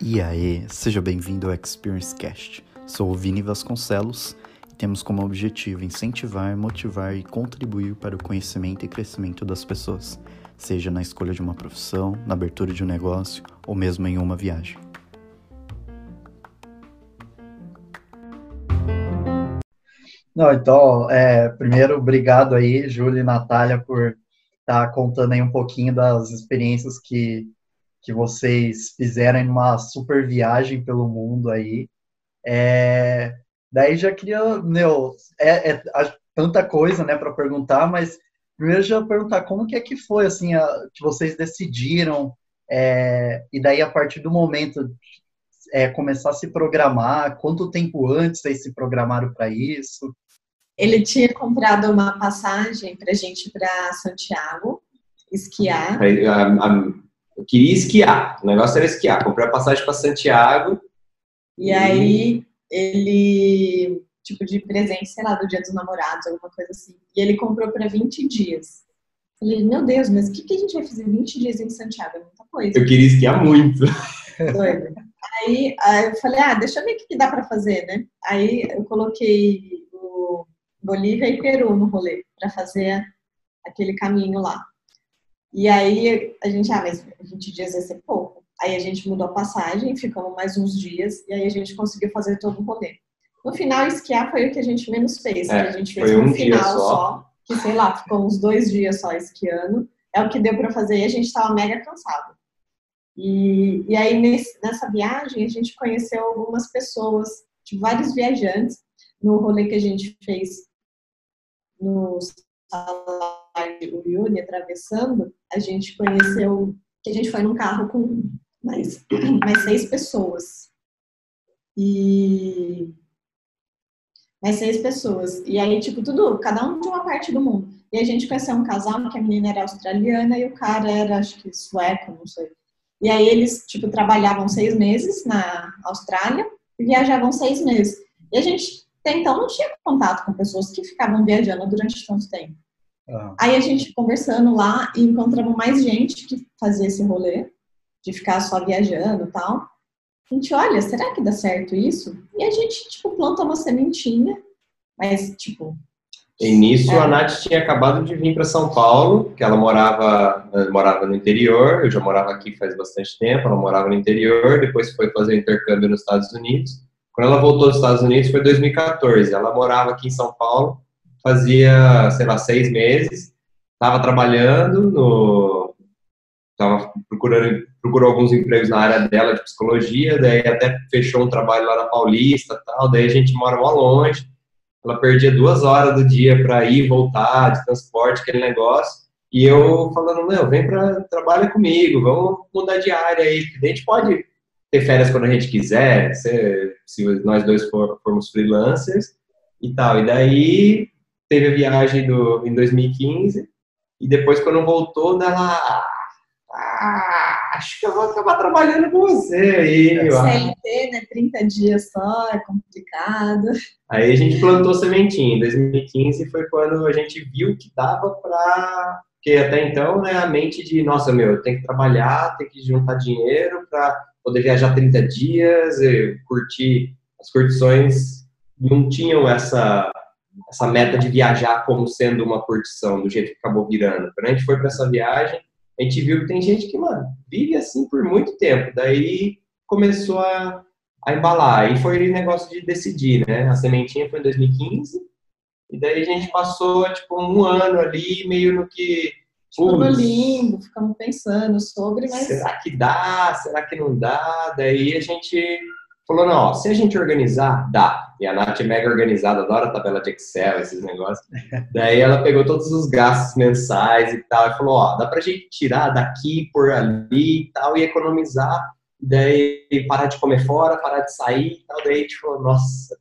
E aí, seja bem-vindo ao Experience Cast. Sou o Vini Vasconcelos e temos como objetivo incentivar, motivar e contribuir para o conhecimento e crescimento das pessoas, seja na escolha de uma profissão, na abertura de um negócio ou mesmo em uma viagem. Não, então, é, primeiro, obrigado aí, Júlia e Natália, por tá contando aí um pouquinho das experiências que que vocês fizeram em uma super viagem pelo mundo aí. É, daí já queria, meu, é, é tanta coisa, né, para perguntar, mas primeiro já perguntar como que é que foi, assim, a, que vocês decidiram, é, e daí a partir do momento é, começar a se programar, quanto tempo antes vocês se programaram para isso? Ele tinha comprado uma passagem para gente para Santiago esquiar. Eu queria esquiar. O negócio era esquiar. Comprei a passagem para Santiago. E, e, aí ele, tipo, de presente, sei lá, do Dia dos Namorados, alguma coisa assim. E ele comprou para 20 dias. Falei, meu Deus, mas o que, que a gente vai fazer 20 dias em Santiago? É muita coisa. Eu queria esquiar muito. Doido. Aí, aí eu falei, ah, deixa eu ver o que, que dá para fazer, né? Aí eu coloquei Bolívia e Peru no rolê para fazer aquele caminho lá. E aí a gente, ah, mas 20 dias vai ser pouco. Aí a gente mudou a passagem, ficamos mais uns dias, e aí a gente conseguiu fazer todo o rolê. No final, esquiar foi o que a gente menos fez. É, a gente fez um final só. só. que sei lá, ficou uns dois dias só esquiando. É o que deu para fazer e a gente estava mega cansado. E, e aí nesse, nessa viagem a gente conheceu algumas pessoas, de vários viajantes, no rolê que a gente fez no o Yuri atravessando, a gente conheceu que a gente foi num carro com mais, mais seis pessoas. E mais seis pessoas. E aí, tipo, tudo, cada um de uma parte do mundo. E a gente conheceu um casal que a menina era australiana e o cara era, acho que, sueco, não sei. E aí eles, tipo, trabalhavam seis meses na Austrália e viajavam seis meses. E a gente, até então, não tinha contato com pessoas que ficavam viajando durante tanto tempo. Uhum. Aí a gente conversando lá e encontramos mais gente que fazia esse rolê, de ficar só viajando e tal. A gente, olha, será que dá certo isso? E a gente, tipo, planta uma sementinha, mas, tipo... E nisso é. a Nath tinha acabado de vir para São Paulo, que ela morava, eh, morava no interior, eu já morava aqui faz bastante tempo, ela morava no interior, depois foi fazer intercâmbio nos Estados Unidos. Quando ela voltou dos Estados Unidos foi 2014, ela morava aqui em São Paulo, fazia, sei lá, seis meses, estava trabalhando no. Estava procurando procurou alguns empregos na área dela de psicologia, daí até fechou um trabalho lá na Paulista tal, daí a gente mora lá longe. Ela perdia duas horas do dia para ir e voltar, de transporte, aquele negócio. E eu falando, não, vem para trabalha comigo, vamos mudar de área aí. A gente pode ter férias quando a gente quiser, se, se nós dois for, formos freelancers e tal. E daí teve a viagem do, em 2015, e depois, quando voltou, dela. Ah, acho que eu vou acabar trabalhando com você aí. CLT, né? 30 dias só, é complicado. Aí a gente plantou sementinha. Em 2015 foi quando a gente viu que dava para. Porque até então, né, a mente de, nossa, meu, eu tenho que trabalhar, tenho que juntar dinheiro para poder viajar 30 dias, curtir as curtições não tinham essa essa meta de viajar como sendo uma curtição, do jeito que acabou virando. Quando a gente foi para essa viagem, a gente viu que tem gente que, mano, vive assim por muito tempo. Daí começou a, a embalar. E foi o negócio de decidir, né? A sementinha foi em 2015. E daí a gente passou, tipo, um ano ali, meio no que... Tipo, no limbo, ficamos pensando sobre, mas... Será que dá? Será que não dá? Daí a gente falou, não, ó, se a gente organizar, dá. E a Nath é mega organizada, adora tabela de Excel, esses negócios. Daí ela pegou todos os gastos mensais e tal, e falou, ó, dá pra gente tirar daqui por ali e tal, e economizar, daí parar de comer fora, parar de sair e tal. Daí a gente falou, nossa,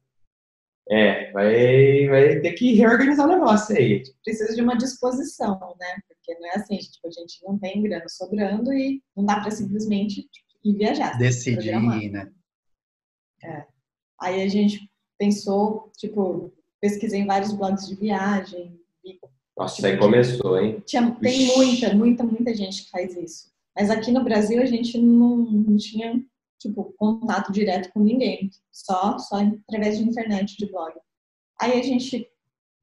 é, vai, vai ter que reorganizar o negócio aí. Precisa de uma disposição, né? Porque não é assim, tipo, a gente não tem grana sobrando e não dá para simplesmente tipo, ir viajar. Decidir, né? É. Aí a gente pensou, tipo, pesquisei em vários blogs de viagem, vi Nossa, tipo, aí começou, hein? Tinha, tem muita, muita, muita gente que faz isso. Mas aqui no Brasil a gente não, não tinha, tipo, contato direto com ninguém. Só, só através de internet, de blog. Aí a gente,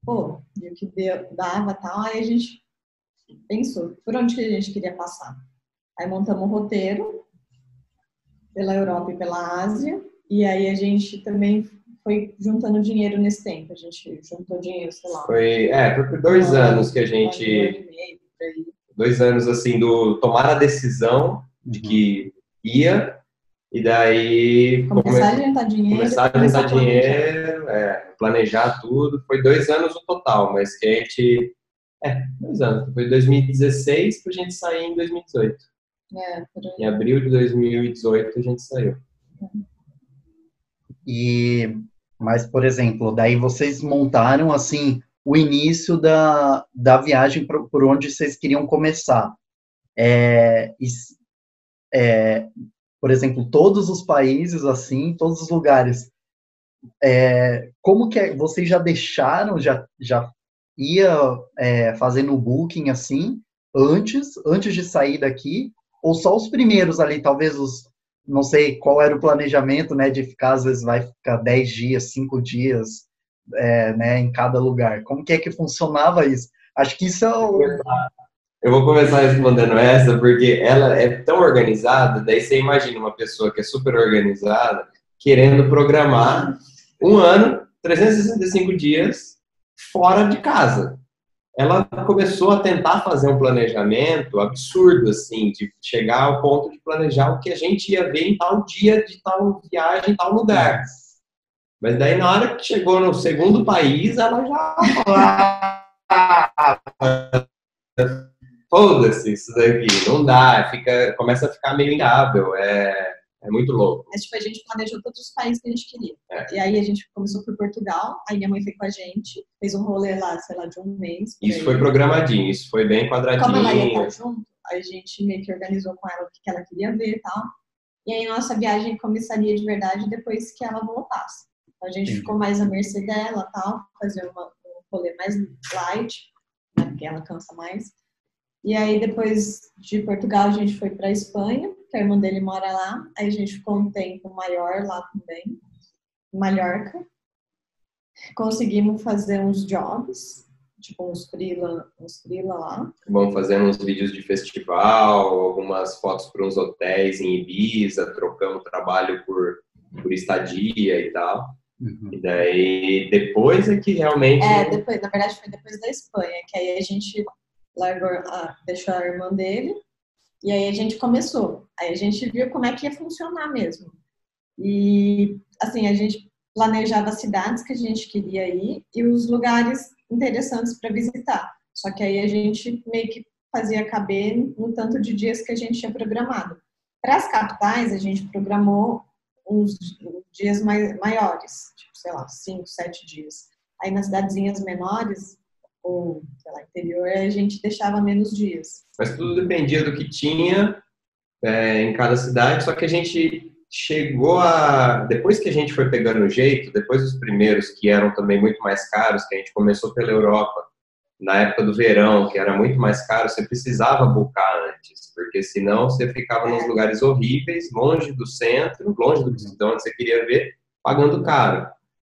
pô, viu que deu, dava tal, aí a gente pensou, por onde que a gente queria passar? Aí montamos um roteiro pela Europa e pela Ásia, e aí a gente também foi juntando dinheiro nesse tempo. A gente juntou dinheiro, sei lá. Foi, é, foi por dois um anos que a gente. Um meio, dois anos assim do tomar a decisão de uhum. que ia e daí começar come... a juntar dinheiro, começar a juntar dinheiro, é, planejar tudo. Foi dois anos no total, mas que a gente é dois anos. Foi 2016 para a gente sair em 2018. É, em abril de 2018 a gente saiu. E, mas, por exemplo, daí vocês montaram, assim, o início da, da viagem por, por onde vocês queriam começar. É, é, por exemplo, todos os países, assim, todos os lugares. É, como que é, vocês já deixaram, já, já ia é, fazendo o booking assim, antes, antes de sair daqui, ou só os primeiros ali, talvez os, não sei qual era o planejamento, né, de ficar, às vezes vai ficar 10 dias, 5 dias, é, né, em cada lugar. Como que é que funcionava isso? Acho que isso é o... Eu vou começar respondendo essa, porque ela é tão organizada, daí você imagina uma pessoa que é super organizada, querendo programar um ano, 365 dias, fora de casa ela começou a tentar fazer um planejamento absurdo, assim, de chegar ao ponto de planejar o que a gente ia ver em tal dia, de tal viagem, em tal lugar. Mas daí, na hora que chegou no segundo país, ela já foda-se isso daqui, não dá, fica, começa a ficar meio inviável, é é muito louco. Mas, tipo, a gente planejou todos os países que a gente queria. É. E aí a gente começou por Portugal, aí minha mãe foi com a gente, fez um rolê lá, sei lá, de um mês. Isso aí. foi programadinho, isso foi bem quadradinho. Como ela ia estar junto, a gente meio que organizou com ela o que ela queria ver e tal. E aí nossa viagem começaria de verdade depois que ela voltasse. Então, a gente Sim. ficou mais à mercê dela tal, fazer uma, um rolê mais light, né, porque ela cansa mais. E aí, depois de Portugal, a gente foi para Espanha, que a irmã dele mora lá. Aí a gente ficou um tempo maior lá também, em Mallorca. Conseguimos fazer uns jobs, tipo uns freela, uns freela lá. Vamos fazendo uns vídeos de festival, algumas fotos para uns hotéis em Ibiza, trocamos trabalho por, por estadia e tal. Uhum. E daí, depois é que realmente... É, depois, na verdade foi depois da Espanha, que aí a gente largou, ah, deixou a irmã dele, e aí a gente começou. Aí a gente viu como é que ia funcionar mesmo. E, assim, a gente planejava as cidades que a gente queria ir e os lugares interessantes para visitar. Só que aí a gente meio que fazia caber no tanto de dias que a gente tinha programado. Para as capitais, a gente programou uns dias mais, maiores, tipo, sei lá, cinco, sete dias. Aí nas cidadezinhas menores, ou, sei lá, interior, a gente deixava menos dias. Mas tudo dependia do que tinha é, em cada cidade, só que a gente chegou a. Depois que a gente foi pegando o jeito, depois dos primeiros que eram também muito mais caros, que a gente começou pela Europa, na época do verão, que era muito mais caro, você precisava buscar antes, porque senão você ficava nos lugares horríveis, longe do centro, longe do de onde você queria ver, pagando caro.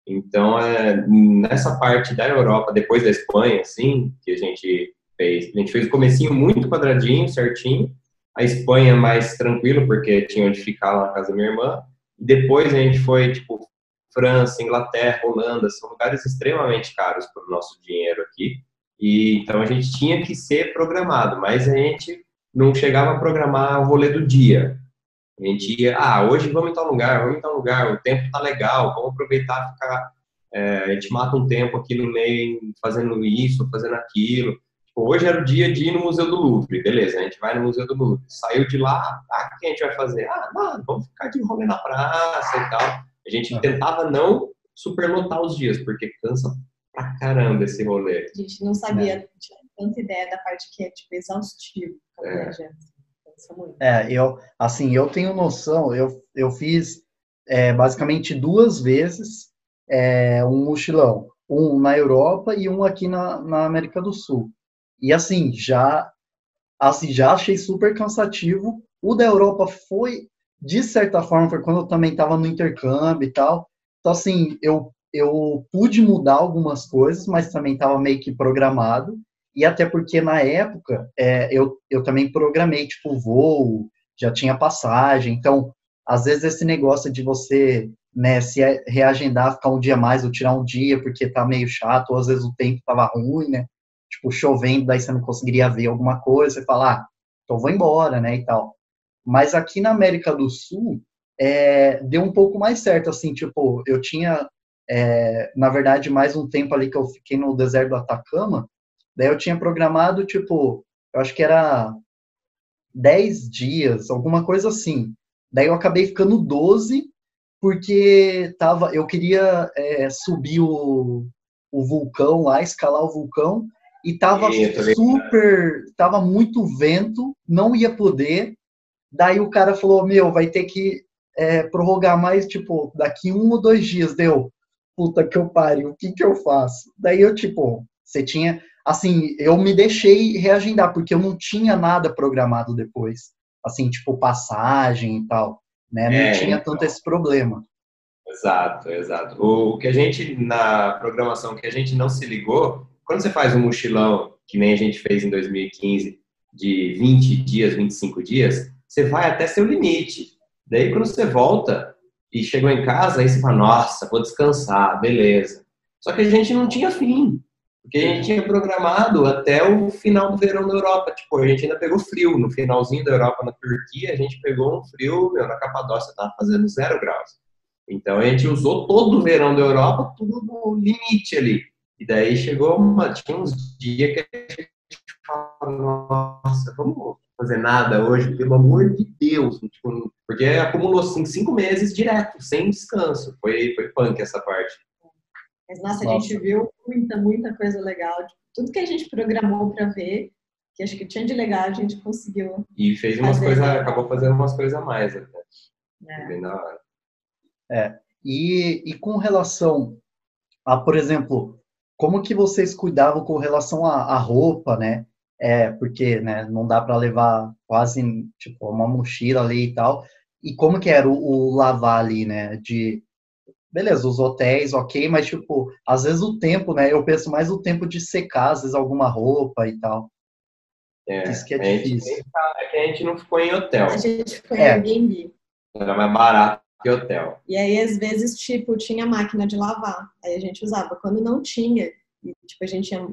Então, é, nessa parte da Europa, depois da Espanha, assim, que a gente fez, a gente fez o comecinho muito quadradinho, certinho. A Espanha mais tranquilo, porque tinha onde ficar lá na casa da minha irmã. Depois a gente foi, tipo, França, Inglaterra, Holanda, são lugares extremamente caros para o nosso dinheiro aqui. E então a gente tinha que ser programado, mas a gente não chegava a programar o rolê do dia. A gente ia, ah, hoje vamos em tal lugar, vamos em tal lugar, o tempo tá legal, vamos aproveitar ficar. É, a gente mata um tempo aqui no meio fazendo isso, fazendo aquilo. Tipo, hoje era o dia de ir no Museu do Louvre, beleza, a gente vai no Museu do Louvre. Saiu de lá, ah, o que a gente vai fazer? Ah, não, vamos ficar de rolê na praça e tal. A gente ah. tentava não superlotar os dias, porque cansa pra caramba esse rolê. A gente não sabia, é. tinha tanta ideia da parte que é tipo exaustivo. É. É, eu, assim, eu tenho noção, eu, eu fiz é, basicamente duas vezes é, um mochilão. um na Europa e um aqui na, na América do Sul. E assim, já assim, já achei super cansativo. O da Europa foi, de certa forma, foi quando eu também estava no intercâmbio e tal. Então, assim, eu, eu pude mudar algumas coisas, mas também estava meio que programado. E até porque, na época, é, eu, eu também programei, tipo, voo, já tinha passagem. Então, às vezes, esse negócio de você né, se reagendar, ficar um dia mais ou tirar um dia porque tá meio chato, ou às vezes o tempo tava ruim, né? Tipo, chovendo, daí você não conseguiria ver alguma coisa, você fala, ah, então vou embora, né, e tal. Mas aqui na América do Sul, é, deu um pouco mais certo, assim, tipo, eu tinha, é, na verdade, mais um tempo ali que eu fiquei no deserto do Atacama, daí eu tinha programado, tipo, eu acho que era 10 dias, alguma coisa assim. Daí eu acabei ficando 12, porque tava, eu queria é, subir o, o vulcão lá, escalar o vulcão, e tava super, tava muito vento, não ia poder. Daí o cara falou, meu, vai ter que é, prorrogar mais, tipo, daqui um ou dois dias, deu. Puta que eu pariu, o que que eu faço? Daí eu, tipo, você tinha, assim, eu me deixei reagendar, porque eu não tinha nada programado depois. Assim, tipo, passagem e tal, né? Não é, tinha então. tanto esse problema. Exato, exato. O que a gente, na programação, que a gente não se ligou, quando você faz um mochilão, que nem a gente fez em 2015, de 20 dias, 25 dias, você vai até seu limite. Daí, quando você volta e chegou em casa, aí você fala, nossa, vou descansar, beleza. Só que a gente não tinha fim, porque a gente tinha programado até o final do verão na Europa. Tipo, a gente ainda pegou frio. No finalzinho da Europa, na Turquia, a gente pegou um frio, meu, na Capadócia tava fazendo zero graus. Então, a gente usou todo o verão da Europa, tudo no limite ali. E daí chegou uma, tinha uns dias que a gente falava, nossa, vamos fazer nada hoje, pelo amor de Deus. Tipo, porque acumulou assim, cinco meses direto, sem descanso. Foi, foi punk essa parte. Mas, nossa, nossa. a gente viu muita, muita coisa legal. Tudo que a gente programou para ver, que acho que tinha de legal, a gente conseguiu. E fez umas coisas, acabou fazendo umas coisas a mais até. É. Bem da hora. É. E, e com relação a, por exemplo, como que vocês cuidavam com relação à, à roupa, né? É, porque né, não dá para levar quase tipo uma mochila ali e tal. E como que era o, o, lavar ali, né? De beleza, os hotéis, ok, mas tipo, às vezes o tempo, né? Eu penso mais o tempo de secar, às vezes alguma roupa e tal. É, Isso que é difícil. Gente, é que a gente não ficou em hotel. A gente ficou em é. Airbnb. Era mais barato que hotel. E aí, às vezes, tipo, tinha máquina de lavar. Aí a gente usava. Quando não tinha, e, tipo, a gente ia...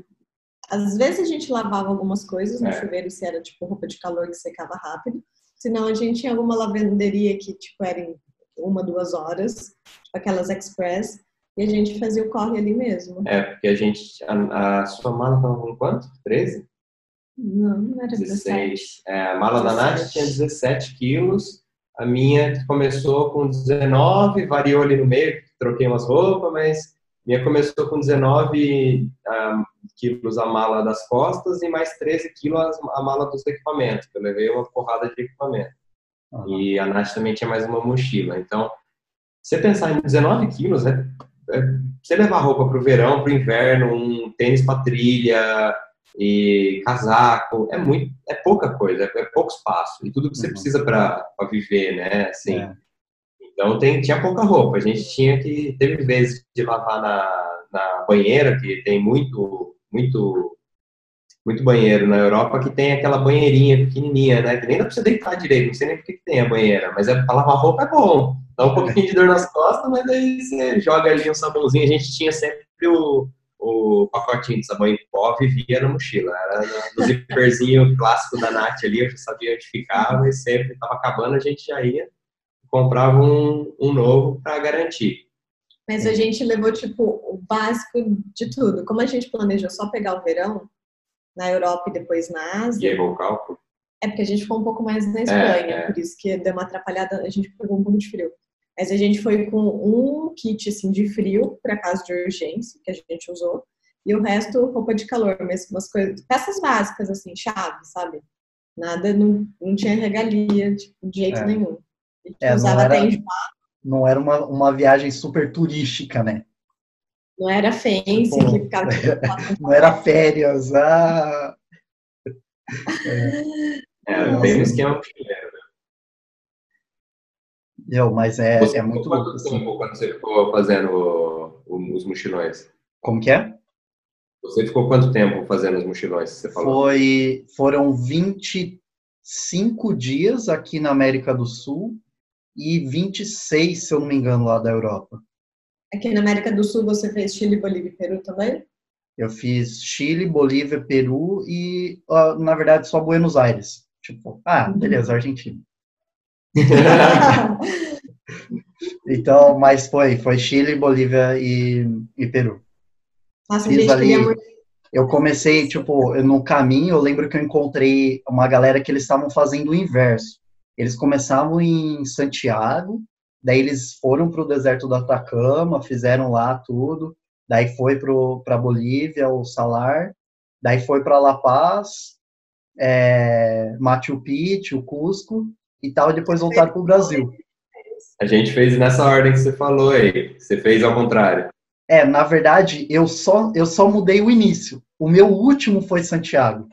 Às vezes a gente lavava algumas coisas no é. chuveiro, se era, tipo, roupa de calor que secava rápido. Senão a gente tinha alguma lavanderia que, tipo, era em uma, duas horas. Aquelas express. E a gente fazia o corre ali mesmo. É, porque a gente... A, a sua mala estava com quanto? 13? Não, não era 16. 17. É, a mala 17. da Nath tinha 17 quilos a minha começou com 19, variou ali no meio, troquei umas roupas, mas minha começou com 19 um, quilos a mala das costas e mais 13 quilos a mala dos equipamentos. Eu levei uma porrada de equipamento. Uhum. E a Nath também tinha mais uma mochila. Então, você pensar em 19 quilos, é, é você levar roupa para o verão, para o inverno, um tênis para trilha, e casaco, é muito, é pouca coisa, é, pouco espaço e tudo que você uhum. precisa para viver, né? Assim, é. então tem, tinha pouca roupa, a gente tinha que teve vezes de lavar na, na banheira que tem muito muito muito banheiro na Europa que tem aquela banheirinha pequenininha, né? Que nem dá pra você deitar direito, não sei nem por que tem a banheira, mas é, pra lavar roupa é bom. Dá um pouquinho de dor nas costas, mas aí você joga ali um sabãozinho. A gente tinha sempre o, o pacotinho de sabão em pó vivia na mochila. Era no zíperzinho clássico da Nath ali, eu já sabia onde ficava e sempre estava acabando, a gente já ia comprava um, um novo para garantir. Mas a gente levou, tipo, o básico de tudo. Como a gente planejou só pegar o verão na Europa e depois na Ásia. E aí, cálculo? É porque a gente ficou um pouco mais na Espanha, é, é. por isso que deu uma atrapalhada, a gente pegou um pouco de frio. Mas a gente foi com um kit assim, de frio para caso de urgência, que a gente usou, e o resto roupa de calor, mesmo umas coisas, peças básicas, assim, chave, sabe? Nada, não, não tinha regalia, tipo, de jeito é. nenhum. A gente é, usava não era, até Não era uma, uma viagem super turística, né? Não era Bom, que ficava... Não era férias, ah... É, bem no esquema mochileiro. Eu, mas é, Você é muito quanto assim. tempo quando você ficou fazendo os mochilões? Como que é? Você ficou quanto tempo fazendo os mochilões, você falou? Foi, foram 25 dias aqui na América do Sul e 26, se eu não me engano, lá da Europa. Aqui na América do Sul você fez Chile, Bolívia e Peru também? Eu fiz Chile, Bolívia, Peru e, na verdade, só Buenos Aires. Tipo, ah, beleza, Argentina. Então, mas foi, foi Chile, Bolívia e, e Peru. Nossa, Fiz gente, ali-. Eu comecei, tipo, no caminho, eu lembro que eu encontrei uma galera que eles estavam fazendo o inverso. Eles começavam em Santiago, daí eles foram para o deserto do Atacama, fizeram lá tudo, daí foi para Bolívia, o Salar, daí foi para La Paz, é, Machu Picchu, Cusco e tal, e depois voltaram para o Brasil. A gente fez nessa ordem que você falou aí. Você fez ao contrário. É, na verdade, eu só, eu só mudei o início. O meu último foi Santiago.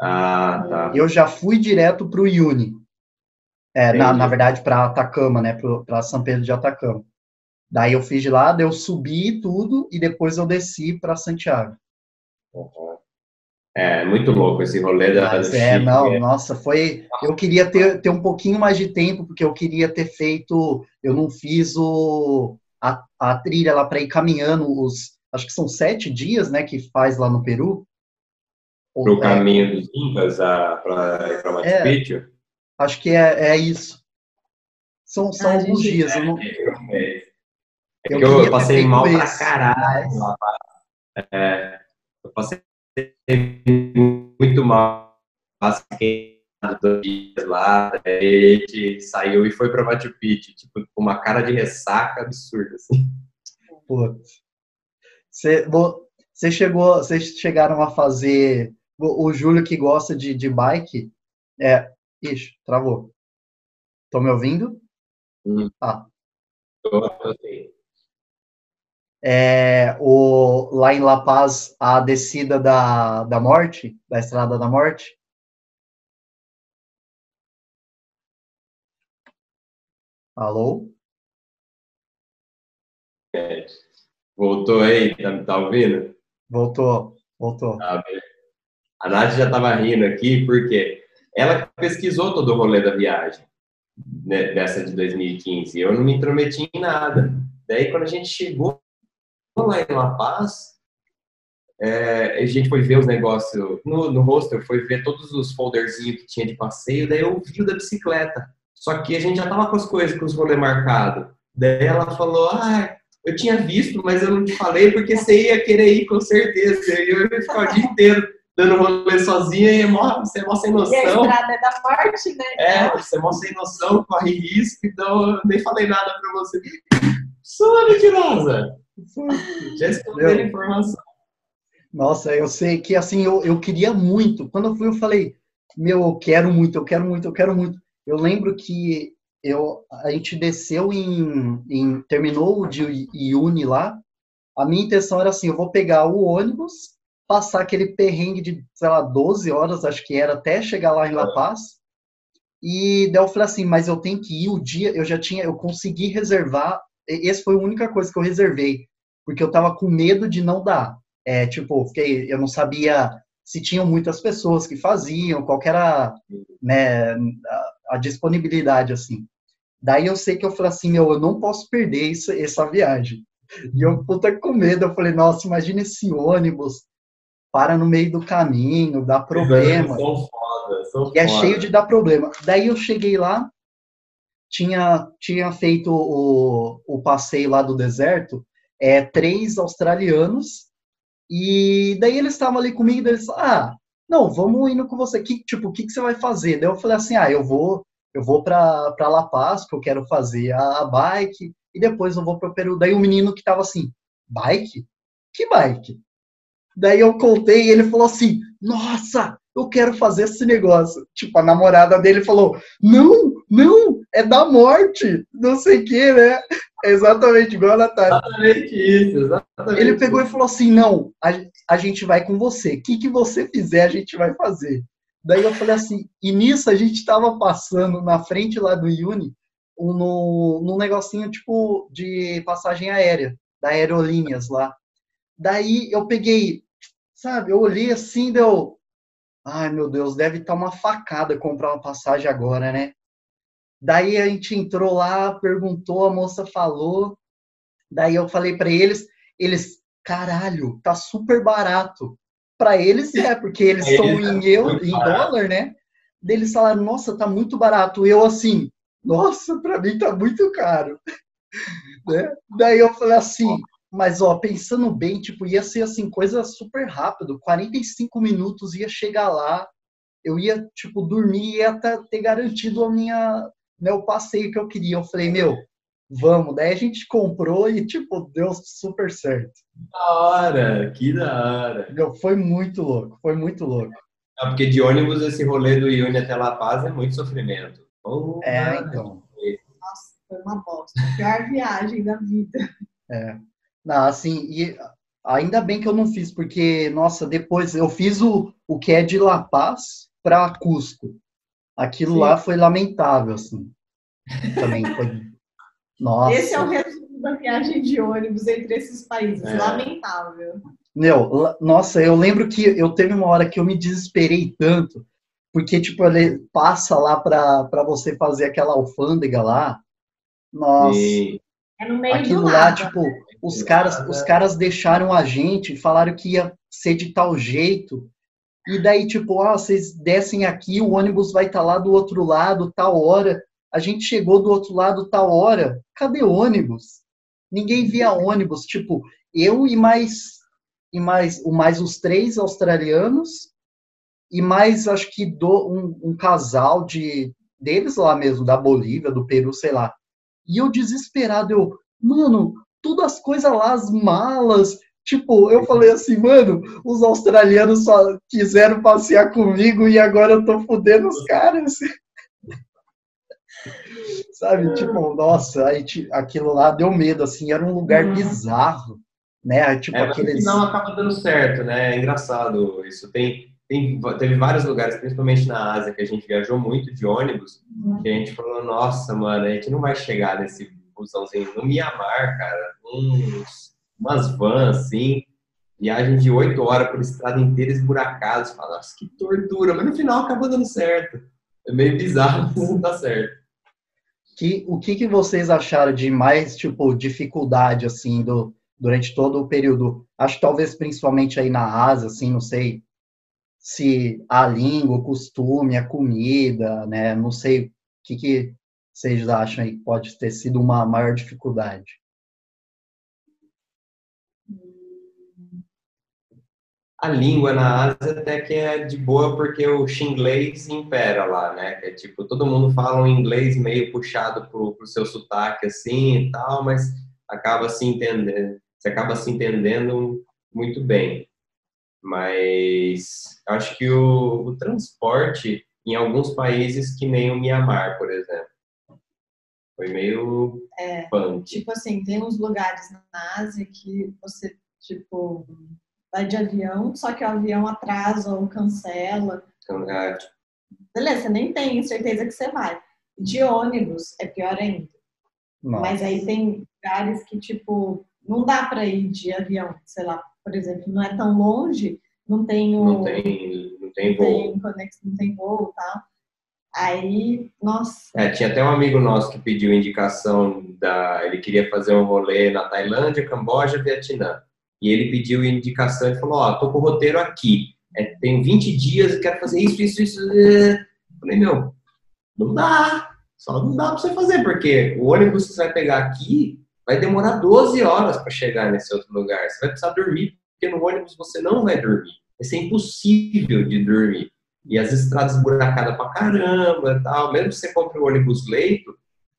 Ah, tá. eu já fui direto para o Uni. É, na, na verdade, para Atacama, né? Para São Pedro de Atacama. Daí eu fiz de lá, eu subi tudo e depois eu desci para Santiago. É, muito louco esse rolê da Mas é, não, é. nossa, foi. Eu queria ter, ter um pouquinho mais de tempo, porque eu queria ter feito. Eu não fiz o, a, a trilha lá para ir caminhando os. Acho que são sete dias, né? Que faz lá no Peru. Ou- pro é, caminho dos Incas para para Machu É. Picchu. Acho que é, é isso. São, são Ah, alguns gente, dias. Eu não, É, é Eu que eu, ter passei mal pra caralho. É, eu passei muito mal. Passei dois dias lá, a gente saiu e foi pra Machu Picchu, tipo, com uma cara de ressaca absurda, assim. Você, vo- você chegou, vocês chegaram a fazer. O, o Júlio que gosta de, de bike. É. Ixi, travou. Estão me ouvindo? Hum. Ah. É, o, lá em La Paz, a descida da, da morte, da Estrada da Morte. Alô? voltou aí, tá, tá ouvindo? Voltou, voltou. Beleza. A Nath já estava rindo aqui, porque ela pesquisou todo o rolê da viagem, né, dessa de 2015, e eu não me intrometi em nada. Daí, quando a gente chegou lá em La Paz, é, a gente foi ver os negócios no, no hostel, foi ver todos os folderzinhos que tinha de passeio, daí eu vi o da bicicleta. Só que a gente já tava com as coisas, com os rolês marcados. Daí ela falou, ah, eu tinha visto, mas eu não te falei porque você ia querer ir com certeza. E eu ia ficar o dia inteiro dando rolê sozinha e é mó, você é mó sem E a noção. estrada é da morte, né? É, você é mó sem noção, corre risco, então eu nem falei nada pra você. Sua mentirosa! Já escondeu a informação. Nossa, eu sei que assim, eu, eu queria muito. Quando eu fui, eu falei, meu, eu quero muito, eu quero muito, eu quero muito. Eu lembro que eu, a gente desceu em, em terminou o de Iuni lá. A minha intenção era assim, eu vou pegar o ônibus, passar aquele perrengue de, sei lá, 12 horas, acho que era, até chegar lá em La Paz. E daí eu falei assim, mas eu tenho que ir o dia, eu já tinha, eu consegui reservar, e- esse foi a única coisa que eu reservei, porque eu tava com medo de não dar. É, tipo, fiquei, eu não sabia se tinham muitas pessoas que faziam, qual era, né, a, a disponibilidade, assim. Daí eu sei que eu falei assim, meu, eu não posso perder isso, essa viagem. E eu, puta, com medo, eu falei, nossa, imagina esse ônibus, para no meio do caminho, dá problema. São foda, são E é foda. cheio de dar problema. Daí eu cheguei lá, tinha, tinha feito o, o passeio lá do deserto, é, três australianos, e daí eles estavam ali comigo, eles ah, não, vamos indo com você, que, tipo, o que, que você vai fazer? Daí eu falei assim, ah, eu vou, eu vou para La Paz, que eu quero fazer a, a bike, e depois eu vou para o Peru. Daí o menino que tava assim, bike? Que bike? Daí eu contei e ele falou assim, nossa, eu quero fazer esse negócio. Tipo, a namorada dele falou, não, não, é da morte, não sei o que, né? É exatamente igual a Natália. Exatamente isso, exatamente. Ele pegou e falou assim, não, a, a gente vai com você, o que, que você fizer, a gente vai fazer. Daí eu falei assim, e nisso a gente tava passando na frente lá do Uni, no, num negocinho tipo de passagem aérea, da Aerolíneas lá. Daí eu peguei, sabe, eu olhei assim, deu, ai meu Deus, deve estar tá uma facada comprar uma passagem agora, né? Daí a gente entrou lá, perguntou, a moça falou, daí eu falei para eles, eles, caralho, tá super barato. Para eles é, porque eles são em, euro, em dólar, né? Daí eles falaram, nossa, tá muito barato. Eu assim, nossa, para mim tá muito caro. né? Daí eu falei assim, mas ó, pensando bem, tipo, ia ser assim, coisa super rápido, 45 minutos ia chegar lá, eu ia, tipo, dormir e ia ter garantido a minha, né, o passeio que eu queria. Eu falei, meu, vamos. Daí a gente comprou e, tipo, deu super certo. Da hora, que da hora. Foi muito louco, foi muito louco. É porque de ônibus esse rolê do Iune até La Paz é muito sofrimento. Oh, é, então. Nossa, foi uma bosta. Pior viagem da vida. É. Não, assim, e ainda bem que eu não fiz, porque, nossa, depois eu fiz o, o que é de La Paz para Cusco. Aquilo Sim. lá foi lamentável, assim. Também foi. Nossa. Esse é o resumo da viagem de ônibus entre esses países. É. Lamentável. Meu, nossa, eu lembro que eu teve uma hora que eu me desesperei tanto, porque, tipo, ele passa lá para você fazer aquela alfândega lá. Nossa. E... É no meio Aquilo do lá, nada. tipo, os caras, os caras deixaram a gente, falaram que ia ser de tal jeito. E daí, tipo, ah, vocês descem aqui, o ônibus vai estar tá lá do outro lado, tal hora. A gente chegou do outro lado, tal hora. Cadê ônibus? Ninguém via ônibus. Tipo, eu e mais, e mais, mais os três australianos e mais, acho que do, um, um casal de deles lá mesmo, da Bolívia, do Peru, sei lá. E eu desesperado, eu, mano, todas as coisas lá, as malas. Tipo, eu falei assim, mano, os australianos só quiseram passear comigo e agora eu tô fudendo os caras. Sabe, é. tipo, nossa, aí, aquilo lá deu medo, assim, era um lugar uhum. bizarro, né? Tipo, é, aqueles... não acaba dando certo, né? É engraçado isso. Tem, tem, teve vários lugares, principalmente na Ásia, que a gente viajou muito de ônibus, uhum. que a gente falou, nossa, mano, a gente não vai chegar nesse busãozinho no Mianmar, cara, uns, umas vans, assim, viagem de oito horas por estrada inteira esburacada, você fala, nossa, que tortura, mas no final acabou dando certo. É meio bizarro, mas não dá certo. Que, o que, que vocês acharam de mais, tipo, dificuldade, assim, do, durante todo o período? Acho que talvez principalmente aí na Ásia, assim, não sei se a língua, o costume, a comida, né? Não sei o que, que vocês acham aí que pode ter sido uma maior dificuldade? A língua na Ásia até que é de boa porque o xinglês impera lá, né? É tipo, todo mundo fala um inglês meio puxado pro, pro seu sotaque assim e tal, mas acaba se entendendo, você acaba se entendendo muito bem. Mas acho que o, o transporte em alguns países que nem o Mianmar, por exemplo, foi meio é, punk. Tipo assim, tem uns lugares na Ásia que você, tipo, vai de avião, só que o avião atrasa ou cancela. É. Beleza, você nem tem certeza que você vai. De ônibus é pior ainda. Nossa. Mas aí tem lugares que, tipo, não dá para ir de avião, sei lá, por exemplo, não é tão longe, não tem o. Não tem, não tem voo. Não tem, conex, não tem voo e tal. Aí, nossa. É, tinha até um amigo nosso que pediu indicação da. Ele queria fazer um rolê na Tailândia, Camboja, Vietnã. E ele pediu indicação e falou: Ó, oh, tô com o roteiro aqui. É, tenho 20 dias, quero fazer isso, isso, isso. Falei, meu, não dá. Só não dá pra você fazer, porque o ônibus que você vai pegar aqui vai demorar 12 horas para chegar nesse outro lugar. Você vai precisar dormir, porque no ônibus você não vai dormir. Vai ser impossível de dormir e as estradas buracadas pra caramba tal. Mesmo que você compre o ônibus leito,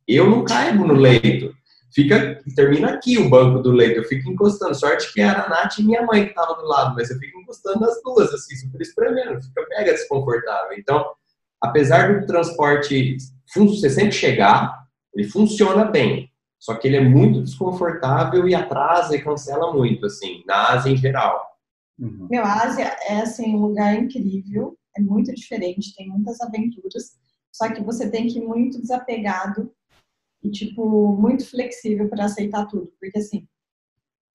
eu não caibo no leito. fica, termina aqui o banco do leito, eu fico encostando. Sorte que era a Nath e minha mãe que estavam do lado, mas eu fico encostando nas duas, assim, super espremendo, fica mega desconfortável. Então, apesar do transporte você sempre chegar, ele funciona bem, só que ele é muito desconfortável e atrasa e cancela muito, assim, na Ásia em geral. Uhum. Meu, a Ásia é, assim, um lugar incrível, é muito diferente, tem muitas aventuras, só que você tem que ir muito desapegado e, tipo, muito flexível para aceitar tudo. Porque, assim,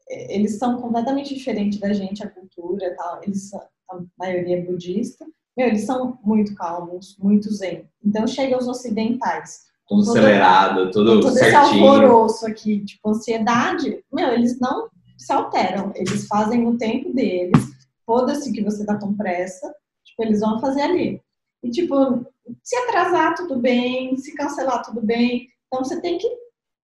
é, eles são completamente diferentes da gente, a cultura tal. Eles são, a maioria é budista. Meu, eles são muito calmos, muito zen. Então, chega os ocidentais. Tudo todo, acelerado, tudo todo certinho. esse alvoroço aqui, tipo, ansiedade. Meu, eles não se alteram. Eles fazem o tempo deles. Foda-se que você tá com pressa. Eles vão fazer ali. E, tipo, se atrasar, tudo bem. Se cancelar, tudo bem. Então você tem que,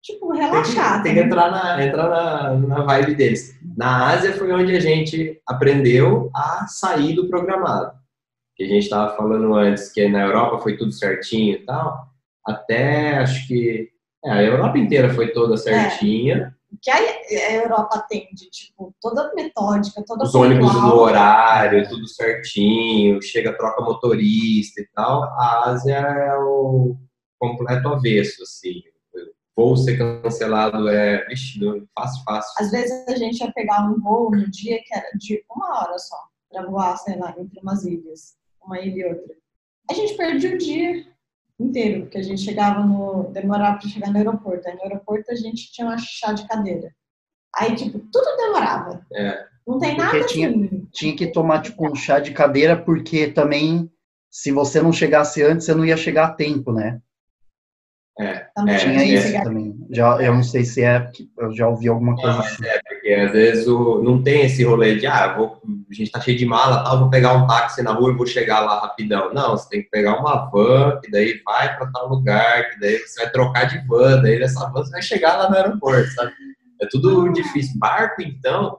tipo, relaxar. Tem que, tem que entrar, na, entrar na, na vibe deles. Na Ásia foi onde a gente aprendeu a sair do programado. Que a gente estava falando antes, que na Europa foi tudo certinho e tal. Até acho que é, a Europa inteira foi toda certinha. É que a Europa tem de, tipo, toda metódica, toda Os ônibus no horário, tudo certinho, chega, troca motorista e tal. A Ásia é o completo avesso, assim. Voo ser cancelado é, vixe, fácil, fácil. Às vezes a gente ia pegar um voo no dia que era de uma hora só, para voar, sei lá, entre umas ilhas, uma ilha e outra. A gente perdia o dia inteiro, porque a gente chegava no. demorava para chegar no aeroporto. Aí no aeroporto a gente tinha uma chá de cadeira. Aí, tipo, tudo demorava. É. Não tem porque nada tinha, assim. Tinha que tomar, tipo, um chá de cadeira, porque também, se você não chegasse antes, você não ia chegar a tempo, né? É, é, tinha é, isso é. também. Já, eu não sei se é, eu já ouvi alguma coisa não, assim. É, porque às vezes o, não tem esse rolê de, ah, vou, a gente tá cheio de mala, tal, vou pegar um táxi na rua e vou chegar lá rapidão. Não, você tem que pegar uma van, que daí vai para tal lugar, que daí você vai trocar de van, daí dessa van você vai chegar lá no aeroporto, sabe? É tudo difícil. Barco, então,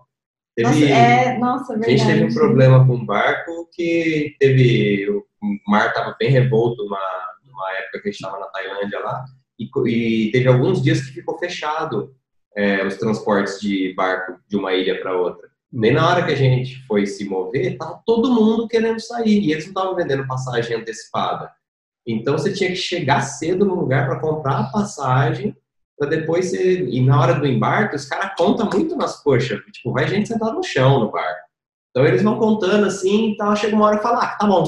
teve... Nossa, é, nossa. A gente teve um problema com o barco que teve... O mar tava bem revolto uma numa época que a gente estava na Tailândia lá, e, e, teve alguns dias que ficou fechado é, os transportes de barco de uma ilha para outra. Nem na hora que a gente foi se mover, tava todo mundo querendo sair e eles não estavam vendendo passagem antecipada. Então você tinha que chegar cedo no lugar para comprar a passagem para depois você... e na hora do embarque os caras contam muito nas coxas, tipo vai gente sentada no chão no barco. Então eles vão contando assim, então chega uma hora e fala, ah, tá bom,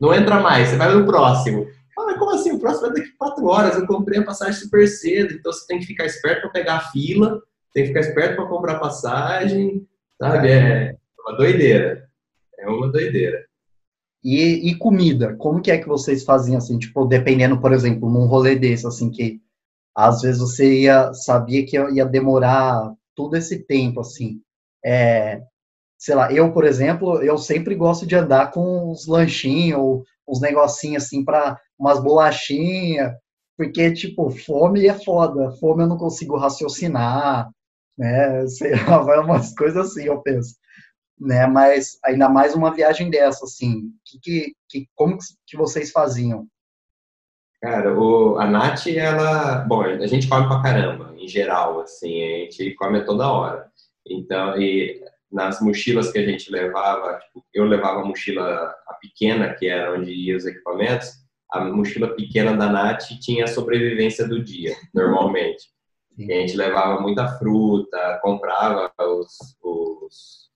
não entra mais, você vai no próximo. Ah, como assim? Próximo é daqui quatro horas. Eu comprei a passagem super cedo, então você tem que ficar esperto para pegar a fila, tem que ficar esperto para comprar passagem, sabe? É uma doideira. É uma doideira. E, e, comida, como que é que vocês faziam assim, tipo, dependendo, por exemplo, num rolê desse, assim, que às vezes você ia, sabia que ia demorar todo esse tempo, assim, é, sei lá, eu, por exemplo, eu sempre gosto de andar com uns lanchinhos ou uns negocinhos assim para umas bolachinhas, porque, tipo, fome é foda, fome eu não consigo raciocinar, né, sei lá, vai umas coisas assim, eu penso, né, mas ainda mais uma viagem dessa, assim, que, que, que como que vocês faziam? Cara, o, a Nath, ela, bom, a gente come pra caramba, em geral, assim, a gente come toda hora, então, e nas mochilas que a gente levava, tipo, eu levava a mochila a pequena, que era onde ia os equipamentos, a mochila pequena da Nath tinha a sobrevivência do dia, normalmente. E a gente levava muita fruta, comprava os. os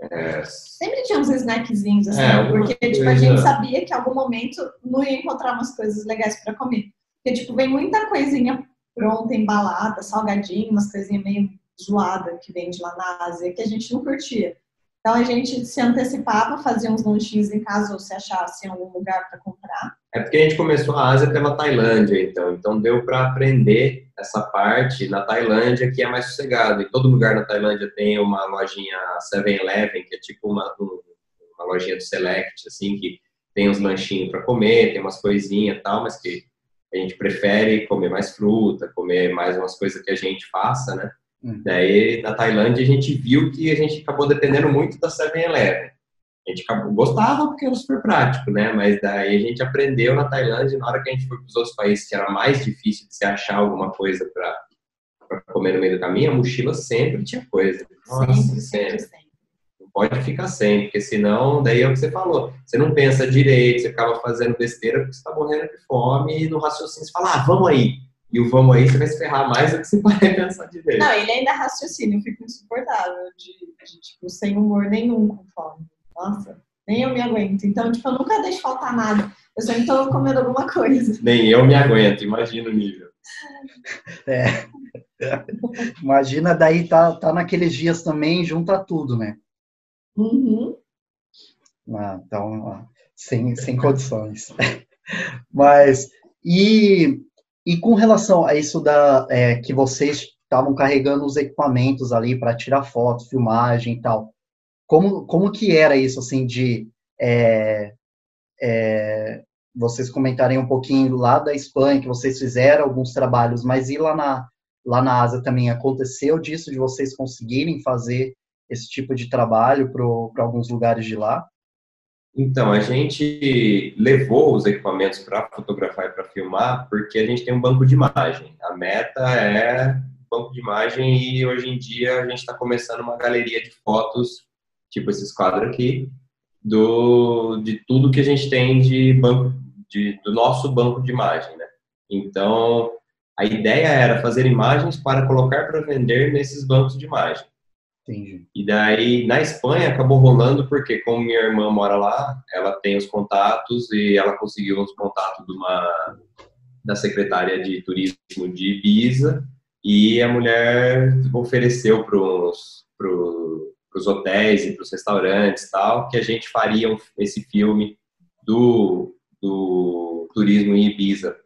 é... Sempre tinha uns snackzinhos, assim, é, porque tipo, a gente sabia que em algum momento não ia encontrar umas coisas legais para comer. Porque, tipo, vem muita coisinha pronta, embalada, salgadinho, umas coisinhas meio zoada que vende lá na Ásia, que a gente não curtia. Então a gente se antecipava, fazia uns lanchinhos em casa ou se achasse em algum lugar para comprar. É porque a gente começou a Ásia pela Tailândia, então. Então deu para aprender essa parte na Tailândia, que é mais sossegado. E todo lugar na Tailândia tem uma lojinha 7-Eleven, que é tipo uma, uma lojinha do Select, assim, que tem uns lanchinhos para comer, tem umas coisinhas e tal, mas que a gente prefere comer mais fruta, comer mais umas coisas que a gente faça, né? Uhum. Daí, na Tailândia, a gente viu que a gente acabou dependendo muito da 7-Eleven. A gente acabou, gostava porque era super prático, né? Mas daí a gente aprendeu na Tailândia, na hora que a gente foi para os outros países que era mais difícil de se achar alguma coisa para comer no meio do caminho, a mochila sempre tinha coisa. Nossa, sempre, sempre. sempre. Não pode ficar sem, porque senão, daí é o que você falou. Você não pensa direito, você acaba fazendo besteira porque você está morrendo de fome e no raciocínio você fala, ah, vamos aí. E o vamos aí, você vai se ferrar mais do que você vai pensar direito. Não, ele ainda raciocina, eu fico insuportável de, de, tipo, sem humor nenhum com fome. Nossa, nem eu me aguento. Então, tipo, eu nunca deixo faltar nada. Eu sempre tô comendo alguma coisa. Nem eu me aguento, imagina o nível. É. Imagina daí tá, tá naqueles dias também, junta tudo, né? Uhum. Ah, então, sem, sem condições. Mas, e, e com relação a isso da é, que vocês estavam carregando os equipamentos ali para tirar fotos, filmagem e tal, como, como que era isso, assim, de é, é, vocês comentarem um pouquinho lá da Espanha, que vocês fizeram alguns trabalhos, mas e lá na, lá na Ásia também aconteceu disso, de vocês conseguirem fazer esse tipo de trabalho para alguns lugares de lá? Então, a gente levou os equipamentos para fotografar e para filmar porque a gente tem um banco de imagem. A meta é banco de imagem e hoje em dia a gente está começando uma galeria de fotos tipo esses quadros aqui, do, de tudo que a gente tem de banco, de, do nosso banco de imagem, né? Então, a ideia era fazer imagens para colocar para vender nesses bancos de imagem. Entendi. E daí, na Espanha, acabou rolando porque, como minha irmã mora lá, ela tem os contatos e ela conseguiu os contatos de uma, da secretária de turismo de Ibiza e a mulher ofereceu para os hotéis e para os restaurantes tal, que a gente faria esse filme do, do turismo em Ibiza,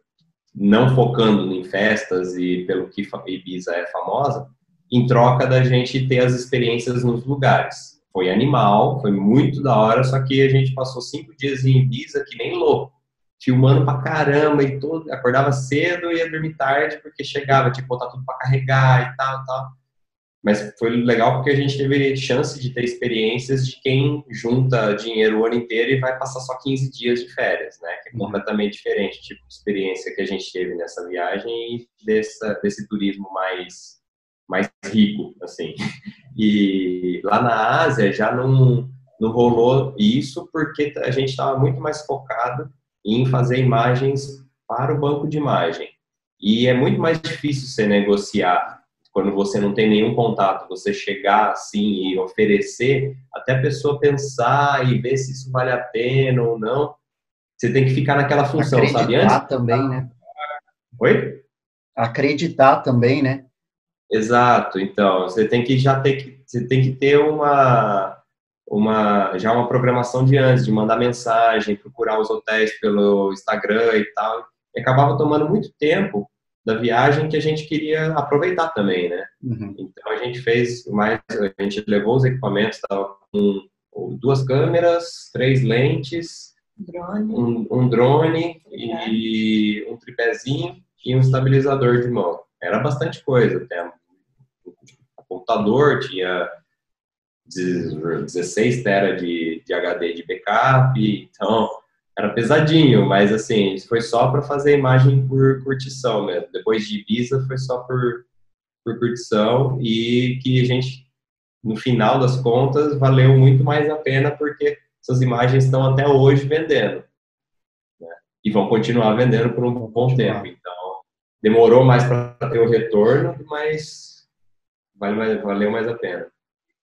não focando em festas e pelo que Ibiza é famosa, em troca da gente ter as experiências nos lugares. Foi animal, foi muito da hora, só que a gente passou cinco dias em Ibiza que nem louco, filmando pra caramba e todo, acordava cedo e ia dormir tarde porque chegava, tinha que botar tudo para carregar e tal, tal. Mas foi legal porque a gente teve chance de ter experiências de quem junta dinheiro o ano inteiro e vai passar só 15 dias de férias, né? Que é completamente diferente, tipo de experiência que a gente teve nessa viagem e dessa, desse turismo mais, mais rico, assim. E lá na Ásia já não, não rolou isso porque a gente estava muito mais focado em fazer imagens para o banco de imagem. E é muito mais difícil você negociar quando você não tem nenhum contato, você chegar assim e oferecer, até a pessoa pensar e ver se isso vale a pena ou não, você tem que ficar naquela função, Acreditar sabe? Acreditar também, né? Oi? Acreditar também, né? Exato. Então, você tem que já ter que você tem que ter uma uma já uma programação de antes, de mandar mensagem, procurar os hotéis pelo Instagram e tal. E acabava tomando muito tempo da viagem que a gente queria aproveitar também, né? Uhum. Então a gente fez mais, a gente levou os equipamentos, tava com duas câmeras, três lentes, drone. Um, um, drone e um tripézinho e um estabilizador de mão. Era bastante coisa, o computador tinha 16 tera de, de HD de backup, então era pesadinho, mas assim, foi só para fazer imagem por curtição mesmo. Depois de Ibiza foi só por, por curtição e que a gente, no final das contas, valeu muito mais a pena porque essas imagens estão até hoje vendendo. Né? E vão continuar vendendo por um bom tempo. Então, demorou mais para ter o retorno, mas vale valeu mais a pena.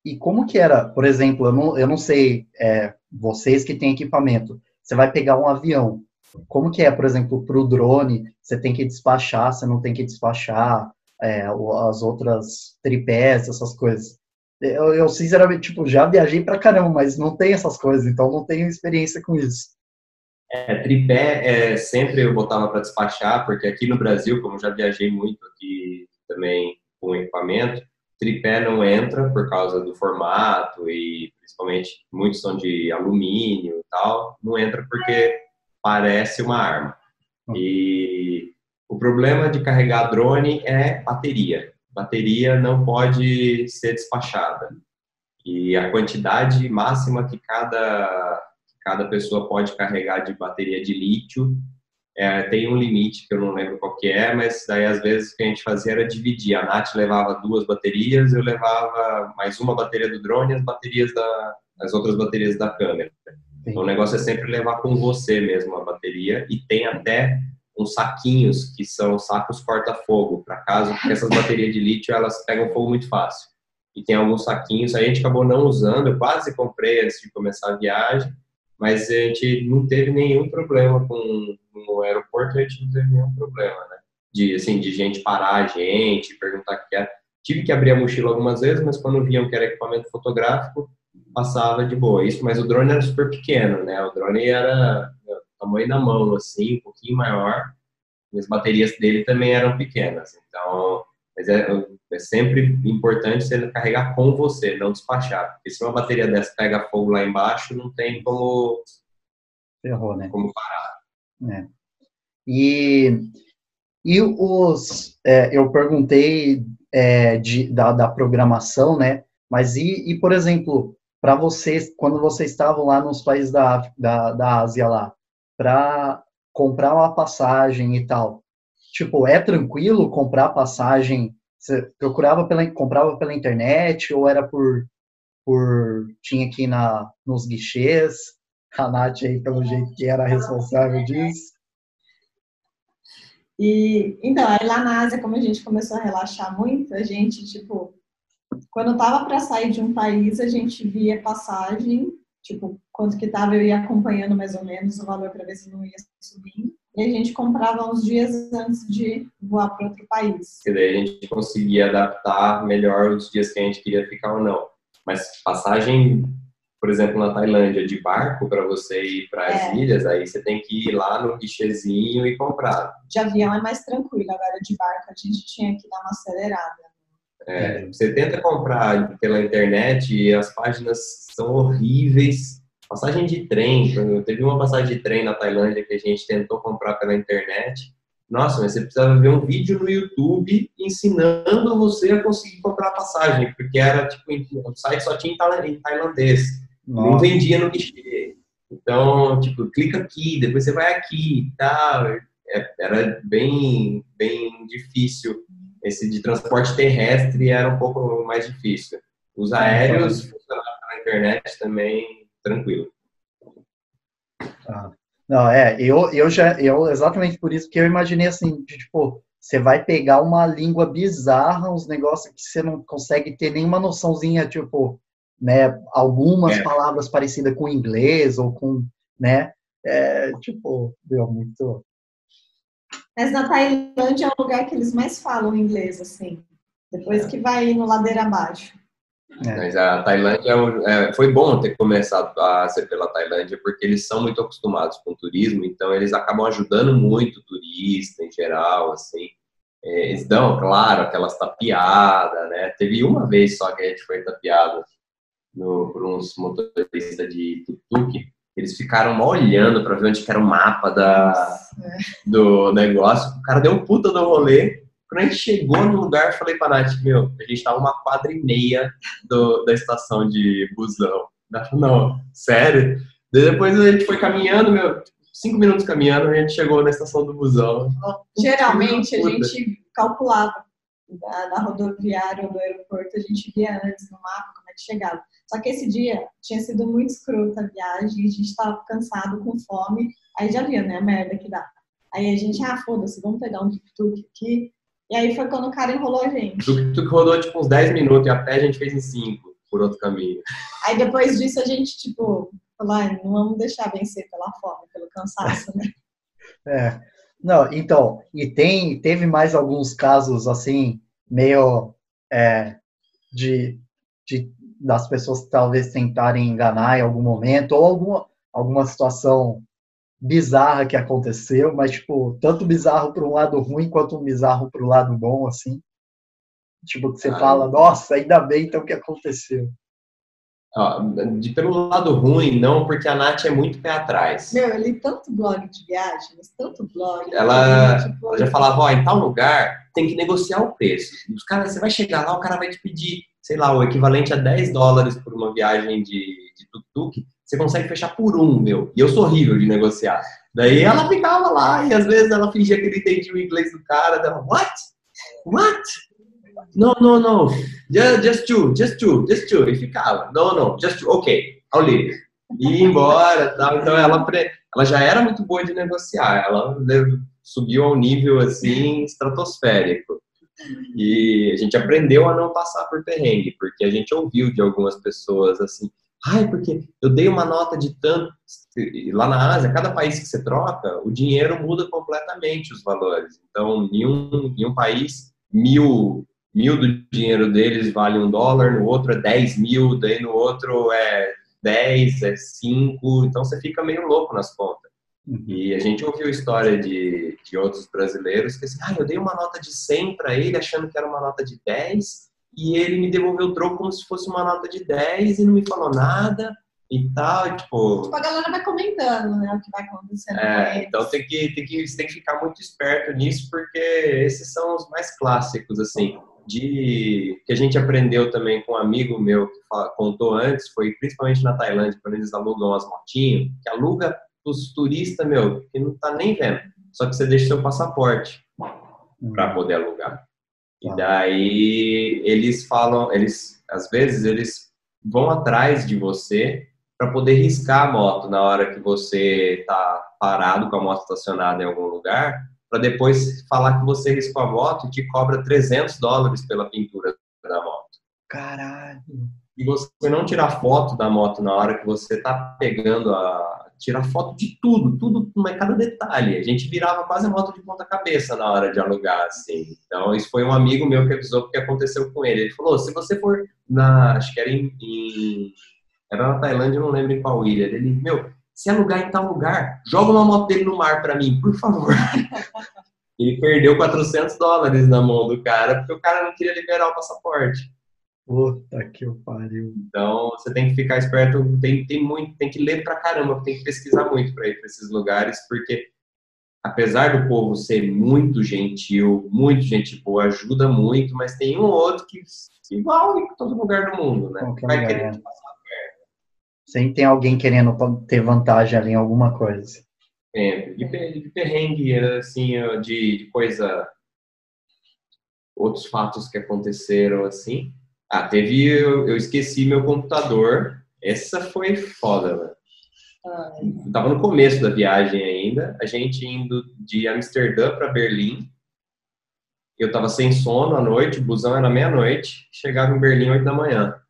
E como que era, por exemplo, eu não, eu não sei, é, vocês que têm equipamento, você vai pegar um avião. Como que é, por exemplo, para o drone, você tem que despachar, você não tem que despachar é, as outras tripés, essas coisas. Eu, eu, sinceramente, tipo, já viajei pra caramba, mas não tem essas coisas, então não tenho experiência com isso. É, tripé é, sempre eu botava para despachar, porque aqui no Brasil, como já viajei muito aqui também com equipamento, tripé não entra por causa do formato e principalmente muitos são de alumínio e tal, não entra porque parece uma arma. E o problema de carregar drone é bateria. Bateria não pode ser despachada. E a quantidade máxima que cada, cada pessoa pode carregar de bateria de lítio é, tem um limite que eu não lembro qual que é, mas daí às vezes o que a gente fazia era dividir. A Nath levava duas baterias, eu levava mais uma bateria do drone e as baterias da, as outras baterias da câmera. Então o negócio é sempre levar com você mesmo a bateria e tem até uns saquinhos que são sacos corta-fogo para caso, porque essas baterias de lítio elas pegam fogo muito fácil. E tem alguns saquinhos, a gente acabou não usando, eu quase comprei antes de começar a viagem, mas a gente não teve nenhum problema com no aeroporto, a gente não teve nenhum problema, né? De, assim, de gente parar a gente, perguntar o que era. Tive que abrir a mochila algumas vezes, mas quando viam que era equipamento fotográfico, passava de boa. Isso, mas o drone era super pequeno, né? O drone era tamanho da mão, assim, um pouquinho maior. E as baterias dele também eram pequenas. Então, mas é, é sempre importante você carregar com você, não despachar. Porque se uma bateria dessa pega fogo lá embaixo, não tem como, Ferrou, né? como parar. É. E, e os, é, eu perguntei é, de, da, da programação, né? Mas e, e por exemplo, para vocês, quando vocês estavam lá nos países da, da, da Ásia lá, para comprar uma passagem e tal, tipo, é tranquilo comprar passagem? Você procurava pela, comprava pela internet ou era por, por tinha aqui na, nos guichês? A Nath aí, pelo jeito que era responsável disso. E, então, aí lá na Ásia, como a gente começou a relaxar muito, a gente, tipo, quando tava para sair de um país, a gente via passagem, tipo, quanto que tava, eu ia acompanhando mais ou menos o valor para ver se não ia subindo. E a gente comprava uns dias antes de voar para outro país. E daí a gente conseguia adaptar melhor os dias que a gente queria ficar ou não. Mas passagem, por exemplo, na Tailândia, de barco para você ir para as É. ilhas, aí você tem que ir lá no guichezinho e comprar. De avião é mais tranquilo, agora de barco a gente tinha que dar uma acelerada. É, você tenta comprar pela internet e as páginas são horríveis. Passagem de trem, teve uma passagem de trem na Tailândia que a gente tentou comprar pela internet. Nossa, mas você precisava ver um vídeo no YouTube ensinando você a conseguir comprar a passagem, porque era tipo, o site só tinha em taila- em tailandês, não Nossa, vendia no guichê. Então, tipo, clica aqui, depois você vai aqui e tal. É- Era bem, bem difícil. Esse de transporte terrestre era um pouco mais difícil. Os aéreos funcionavam na internet também tranquilo. Ah, Não, é, eu, eu já, eu exatamente por isso que eu imaginei assim, de, tipo, você vai pegar uma língua bizarra, uns negócios que você não consegue ter nenhuma noçãozinha, tipo, né, algumas É. palavras parecidas com inglês ou com, né, é, tipo, deu muito, Mas na Tailândia é o lugar que eles mais falam inglês, assim. Depois que vai no ladeira abaixo. É, Mas a Tailândia é é, foi bom ter começado a ser pela Tailândia, porque eles são muito acostumados com turismo, então eles acabam ajudando muito o turista em geral, assim. É, Eles dão, claro, aquelas tapeadas, né? Teve uma vez só que a gente foi tapeado no, por uns motoristas de tuk-tuk. Eles ficaram mal olhando para ver onde que era o mapa da, do negócio. O cara deu um puta do rolê. Quando a gente chegou no lugar, eu falei pra Nath, meu, a gente tava uma quadra e meia do, da estação de busão. Ela falou, não, sério? Depois a gente foi caminhando, meu, cinco minutos caminhando, a gente chegou na estação do busão. Geralmente a gente calculava da, da rodoviária ou do aeroporto, a gente via antes no mapa como é que chegava. Só que esse dia tinha sido muito escrota a viagem, a gente estava cansado, com fome, aí já viu, né, a merda que dá. Aí a gente, ah, foda-se, vamos pegar um tuk-tuk aqui. E aí foi quando o cara enrolou a gente. Tuk-tuk rodou tipo uns 10 minutos e a pé a gente fez em 5 por outro caminho. Aí depois disso a gente, tipo, falou, ah, não vamos deixar vencer pela fome, pelo cansaço, né? é. Não, então, e tem, teve mais alguns casos, assim, meio, é, de, de, das pessoas talvez tentarem enganar em algum momento, ou alguma, alguma situação bizarra que aconteceu, mas, tipo, tanto bizarro para um lado ruim quanto um bizarro para o lado bom, assim. Tipo, que você Ah, fala, nossa, ainda bem então que aconteceu. Ó, de, pelo lado ruim, não, porque a Nath é muito pé atrás. Meu, eu li tanto blog de viagem, mas tanto blog. Ela- tipo, Ela já falava, ó, em tal lugar tem que negociar o preço. Os caras, você vai chegar lá, o cara vai te pedir sei lá, o equivalente a 10 dólares por uma viagem de, de tuk-tuk, você consegue fechar por um, meu. E eu sou horrível de negociar. Daí ela ficava lá e às vezes ela fingia que ele entendia o inglês do cara, dela, what? What? No, no, no. Just, just two, just two, just two. E ficava, no, no, just two. Ok, I'll leave. E ia embora. Então ela, ela já era muito boa de negociar. Ela subiu ao nível assim estratosférico. E a gente aprendeu a não passar por perrengue, porque a gente ouviu de algumas pessoas assim, ai, porque eu dei uma nota de tanto. Lá na Ásia, cada país que você troca, o dinheiro muda completamente os valores. Então, em um, em um país, mil, mil do dinheiro deles vale um dólar, no outro é 10 mil, daí no outro é 10, é 5, então você fica meio louco nas contas. Uhum. E a gente ouviu história de, de outros brasileiros que assim, ah, eu dei uma nota de 100 para ele achando que era uma nota de 10 e ele me devolveu o troco como se fosse uma nota de 10 e não me falou nada e tal, tipo... tipo a galera vai comentando, né, o que vai acontecendo é, Então tem que, tem, que, você tem que ficar muito esperto nisso, porque esses são os mais clássicos, assim, de que a gente aprendeu também com um amigo meu que contou antes, foi principalmente na Tailândia, quando eles alugam as motinhas, que aluga os turistas, meu, que não tá nem vendo. Só que você deixa seu passaporte para hum. poder alugar. E tá. daí eles falam, eles às vezes eles vão atrás de você para poder riscar a moto na hora que você tá parado com a moto estacionada em algum lugar, para depois falar que você riscou a moto e te cobra 300 dólares pela pintura da moto. Caralho. E você não tirar foto da moto na hora que você tá pegando a, tirar foto de tudo, tudo, cada detalhe. A gente virava quase a moto de ponta cabeça na hora de alugar, assim. Então, isso foi um amigo meu que avisou porque aconteceu com ele. Ele falou, se você for na, acho que era em, em era na Tailândia, não lembro em qual ilha. Ele, meu, se alugar em tal lugar, joga uma moto dele no mar para mim, por favor. ele perdeu 400 dólares na mão do cara porque o cara não queria liberar o passaporte. Puta que pariu. Então você tem que ficar esperto, tem, tem muito, tem que ler pra caramba, tem que pesquisar muito para ir para esses lugares, porque apesar do povo ser muito gentil, muito gente boa, ajuda muito, mas tem um ou outro que igual em todo lugar do mundo, né? Vai querer te passar perto. Sempre tem alguém querendo ter vantagem ali em alguma coisa. É, de, de perrengue, assim, de, de coisa, outros fatos que aconteceram, assim, ah, teve. Eu, eu esqueci meu computador. Essa foi foda, velho. Ah, tava no começo da viagem ainda, a gente indo de Amsterdã para Berlim. Eu tava sem sono à noite, o busão era meia-noite, chegava em Berlim 8 da manhã.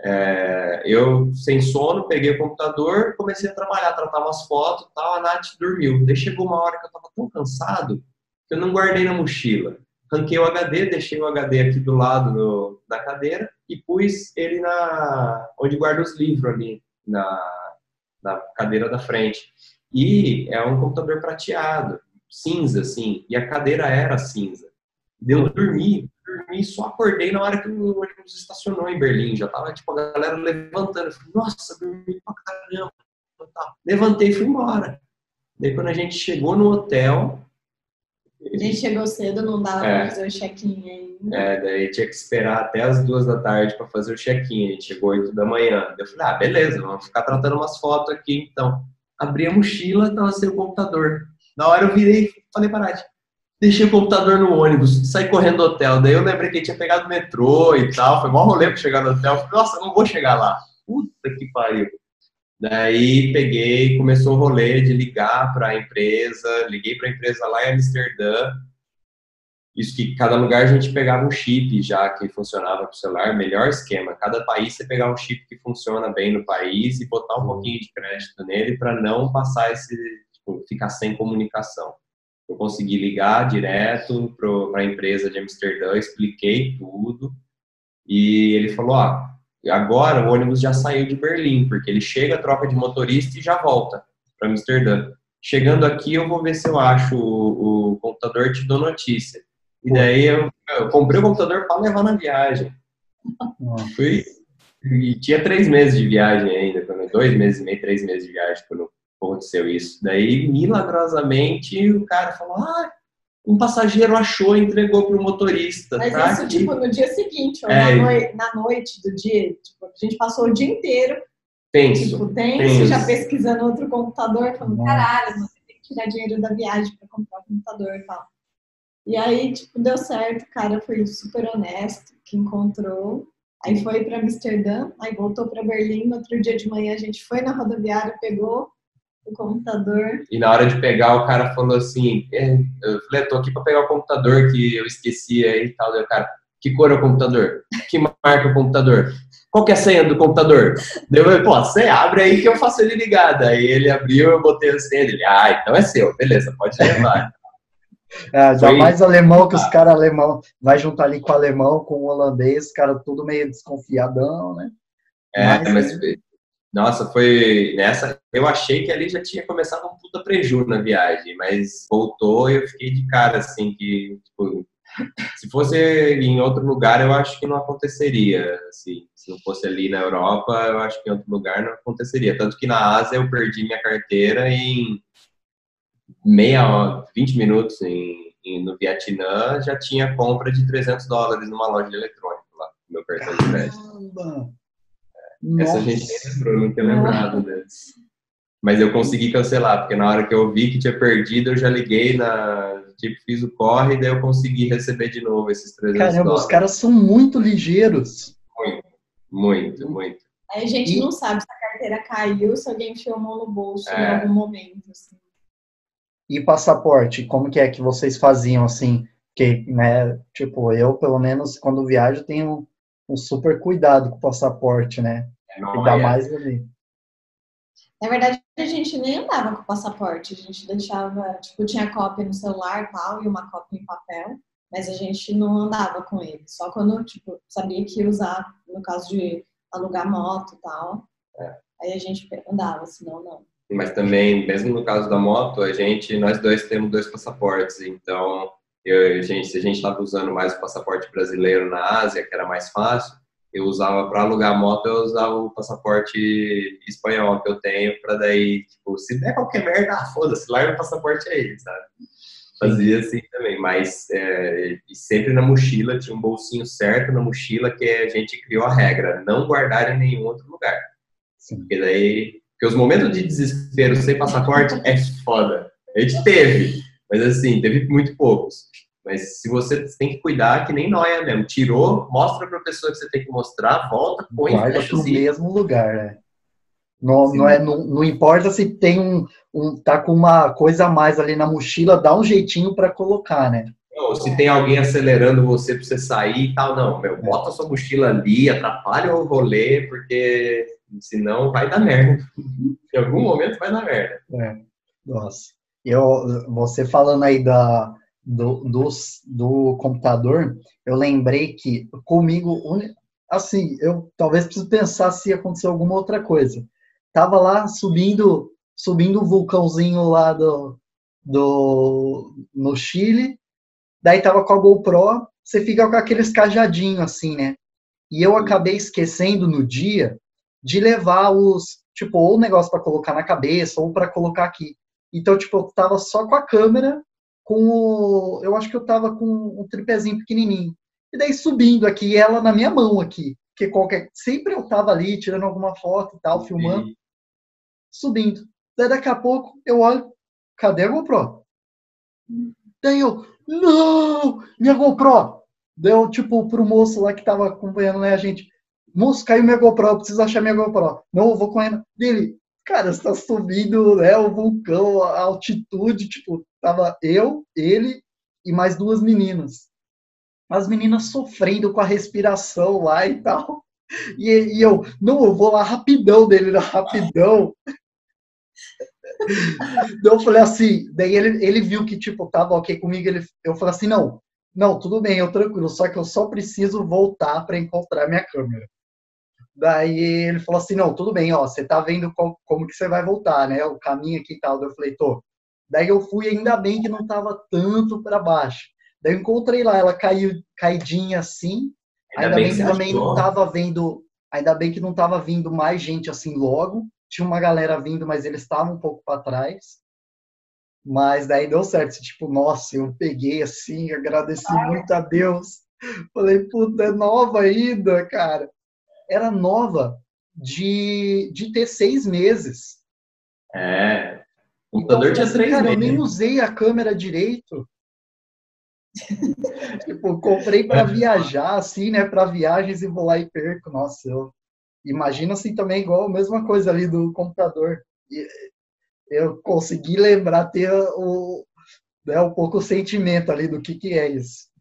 É, eu, sem sono, peguei o computador, comecei a trabalhar, tratar umas fotos tal. A Nath dormiu. Daí chegou uma hora que eu tava tão cansado que eu não guardei na mochila ranquei o HD, deixei o HD aqui do lado do, da cadeira e pus ele na onde guarda os livros ali, na, na cadeira da frente. E é um computador prateado, cinza, assim, e a cadeira era cinza. Deu dormir, dormi, só acordei na hora que o ônibus estacionou em Berlim. Já tava, tipo, a galera levantando. Eu falei, nossa, dormi pra caramba. Levantei e fui embora. Daí, quando a gente chegou no hotel, a gente chegou cedo, não dava é. pra fazer o check-in ainda. É, daí tinha que esperar até as duas da tarde para fazer o check-in. A gente chegou oito da manhã. Eu falei, ah, beleza, vamos ficar tratando umas fotos aqui então. Abri a mochila, tava sem o computador. Na hora eu virei e falei para Nath, deixei o computador no ônibus, saí correndo do hotel. Daí eu lembrei que tinha pegado o metrô e tal. Foi mó rolê pra chegar no hotel. falei, nossa, não vou chegar lá. Puta que pariu. Daí peguei, começou o rolê de ligar para a empresa, liguei para a empresa lá em Amsterdã. Isso que cada lugar a gente pegava um chip já que funcionava para o celular, melhor esquema. Cada país você pegar um chip que funciona bem no país e botar um pouquinho de crédito nele para não passar esse, tipo, ficar sem comunicação. Eu consegui ligar direto para a empresa de Amsterdã, expliquei tudo e ele falou: ah, Agora o ônibus já saiu de Berlim, porque ele chega, troca de motorista e já volta para Amsterdã. Chegando aqui, eu vou ver se eu acho o, o computador e te dou notícia. E daí eu, eu comprei o computador para levar na viagem. Fui. E tinha três meses de viagem ainda, dois meses e meio, três meses de viagem quando aconteceu isso. Daí, milagrosamente, o cara falou: Ah, um passageiro achou e entregou para o motorista. Mas tá isso, aqui. tipo, no dia seguinte, ou É. na, noi- na noite do dia, tipo, a gente passou o dia inteiro, Tenso. tipo, tenso, tenso. já pesquisando outro computador, falando, Nossa. caralho, você tem que tirar dinheiro da viagem para comprar o computador e tal. E aí, tipo, deu certo, o cara foi super honesto, que encontrou. Aí foi para Amsterdã, aí voltou para Berlim. No outro dia de manhã a gente foi na rodoviária, pegou o computador. E na hora de pegar, o cara falou assim: é, eu falei, eu tô aqui para pegar o computador que eu esqueci aí e tal. Daí o cara, que cor é o computador? Que marca é o computador? Qual que é a senha do computador? Daí eu falei, pô, você abre aí que eu faço ele ligado. Aí ele abriu, eu botei a senha dele. Ah, então é seu, beleza, pode levar. É, ainda Foi- mais alemão, que os caras alemão vai juntar ali com o alemão, com o holandês, os caras tudo meio desconfiadão, né? É, Mas- mas, nossa, foi nessa. Eu achei que ali já tinha começado um puta preju na viagem, mas voltou e eu fiquei de cara, assim, que, tipo, se fosse em outro lugar, eu acho que não aconteceria, assim, se não fosse ali na Europa, eu acho que em outro lugar não aconteceria. Tanto que na Ásia eu perdi minha carteira em meia hora, 20 minutos em, em- no Vietnã, já tinha compra de 300 dólares numa loja de lá, meu cartão de crédito. Caramba! Essa Nossa. gente nem lembrou, não tinha lembrado desse. Mas eu consegui cancelar, porque na hora que eu vi que tinha perdido, eu já liguei na. Tipo, fiz o corre e daí eu consegui receber de novo esses 300 Caramba, dólares. os caras são muito ligeiros. Muito, muito. Aí a gente E- não sabe se a carteira caiu, se alguém enfiou a mão no bolso em É. algum momento. Assim. E passaporte, como que é que vocês faziam assim? Que, né, tipo, eu, pelo menos, quando viajo, tenho um super cuidado com o passaporte, né? Não, Ainda é- mais ali. Na verdade, a gente nem andava com o passaporte, a gente deixava, tipo, tinha cópia no celular e tal, e uma cópia em papel, mas a gente não andava com ele. Só quando, tipo, sabia que ia usar, no caso de alugar moto e tal, É. aí a gente andava, senão não. Mas também, mesmo no caso da moto, a gente, nós dois temos dois passaportes, então eu, a gente, se a gente estava usando mais o passaporte brasileiro na Ásia, que era mais fácil, eu usava para alugar a moto, eu usava o passaporte espanhol que eu tenho, para daí, tipo, se der qualquer merda, ah, foda-se, larga o passaporte aí, sabe? Fazia assim também, mas é, e sempre na mochila, tinha um bolsinho certo na mochila que a gente criou a regra, não guardar em nenhum outro lugar. Sim. Porque daí. Porque os momentos de desespero sem passaporte é foda. A gente teve, mas assim, teve muito poucos. Mas se você tem que cuidar, que nem nóia mesmo. Tirou, mostra pra pessoa que você tem que mostrar, volta, põe Guarda pro o mesmo lugar, né? Não, Sim. não, é, não, não importa se tem um, um. tá com uma coisa a mais ali na mochila, dá um jeitinho para colocar, né? Ou se tem alguém acelerando você pra você sair e tal, não, meu, bota sua mochila ali, atrapalha o rolê, porque senão vai dar merda. Em algum momento vai dar merda. É. Nossa. Eu, você falando aí da, do, dos- do computador, eu lembrei que comigo, assim, eu talvez preciso pensar se aconteceu alguma outra coisa. Tava lá subindo, subindo o vulcãozinho lá do, do no Chile, daí tava com a GoPro, você fica com aqueles cajadinhos assim, né? E eu acabei esquecendo no dia de levar os, tipo, ou o negócio para colocar na cabeça ou para colocar aqui. Então, tipo, eu tava só com a câmera, com o, eu acho que eu tava com um tripézinho pequenininho. E daí subindo aqui, ela na minha mão aqui, que qualquer, sempre eu tava ali tirando alguma foto e tal, filmando, subindo. Daí daqui a pouco eu olho, cadê a GoPro? Daí eu, não, minha GoPro. Deu tipo pro moço lá que tava acompanhando né, a gente, moço, caiu minha GoPro, eu preciso achar minha GoPro. Não, eu vou correndo. Dele, cara, você tá subindo né, o vulcão, a altitude, tipo, tava eu, ele e mais duas meninas. As meninas sofrendo com a respiração lá e tal. E, e eu, não, eu vou lá rapidão dele, rapidão. Daí eu falei assim, daí ele, ele viu que, tipo, tava ok comigo, ele, eu falei assim, não, não, tudo bem, eu tranquilo, só que eu só preciso voltar para encontrar minha câmera. Daí ele falou assim, não, tudo bem, ó, você tá vendo qual- como que você vai voltar, né, o caminho aqui e tal. Daí eu falei, tô. Daí eu fui, ainda bem que não tava tanto para baixo. Daí eu encontrei lá, ela caiu, caidinha assim, ainda, bem que, também não tava vendo, ainda bem que não tava vindo mais gente assim logo, tinha uma galera vindo, mas eles estavam um pouco para trás. Mas daí deu certo. Tipo, nossa, eu peguei assim, agradeci muito a Deus. Falei, puta, é nova ainda, cara. Era nova de, de ter seis meses. É. O computador então, tinha três cara, meses. Eu nem usei a câmera direito. tipo, comprei para viajar, assim, né? Para viagens e vou lá e perco. Nossa, eu imagino assim também, igual a mesma coisa ali do computador. Eu consegui lembrar, ter o, né, um pouco o sentimento ali do que, que é isso.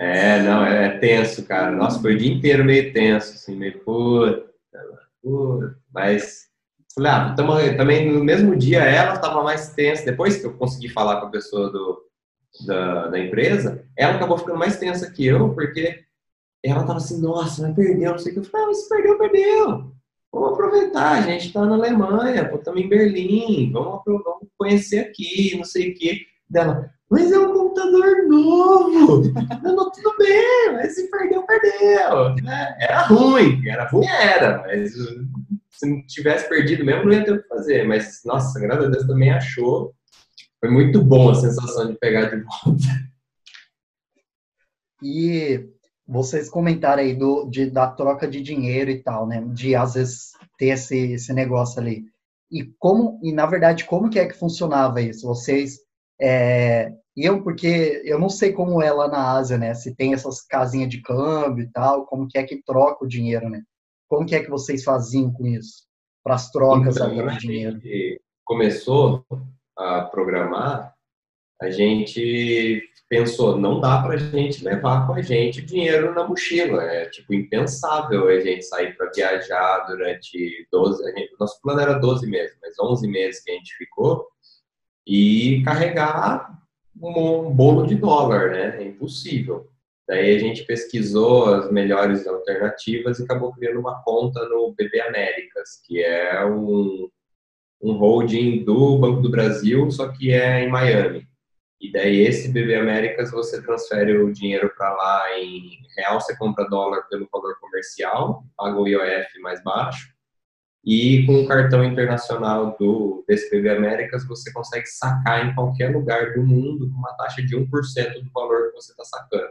É, não, é tenso, cara. Nossa, foi o dia inteiro meio tenso, assim, meio puta, puta. Mas, falei, ah, também no mesmo dia ela estava mais tensa. Depois que eu consegui falar com a pessoa do, da, da empresa, ela acabou ficando mais tensa que eu, porque ela tava assim, nossa, vai perder, não sei o que. Eu falei, ah, mas perdeu, perdeu. Vamos aproveitar, a gente está na Alemanha, estamos em Berlim, vamos, vamos conhecer aqui, não sei o que. Dela, mas é um computador novo. não, tudo bem, mas se perdeu, perdeu. Né? Era ruim, era ruim, era, mas se não tivesse perdido mesmo, não ia ter o que fazer. Mas, nossa, graças a Deus também achou foi muito bom a sensação de pegar de volta. E vocês comentaram aí do, de, da troca de dinheiro e tal, né? De às vezes ter esse, esse negócio ali. E como, e na verdade, como que é que funcionava isso? Vocês é, iam, porque eu não sei como é lá na Ásia, né? Se tem essas casinhas de câmbio e tal, como que é que troca o dinheiro, né? Como que é que vocês faziam com isso? Para as trocas então, ali de dinheiro? Começou a programar, a gente pensou, não dá para a gente levar com a gente dinheiro na mochila. É tipo impensável a gente sair para viajar durante 12, gente, nosso plano era 12 meses, mas 11 meses que a gente ficou e carregar um bolo de dólar, né? É impossível. Daí a gente pesquisou as melhores alternativas e acabou criando uma conta no BB Américas, que é um um holding do Banco do Brasil, só que é em Miami. E daí esse BB Américas você transfere o dinheiro para lá em real, você compra dólar pelo valor comercial, paga o IOF mais baixo. E com o cartão internacional do BB Américas você consegue sacar em qualquer lugar do mundo com uma taxa de 1% do valor que você está sacando.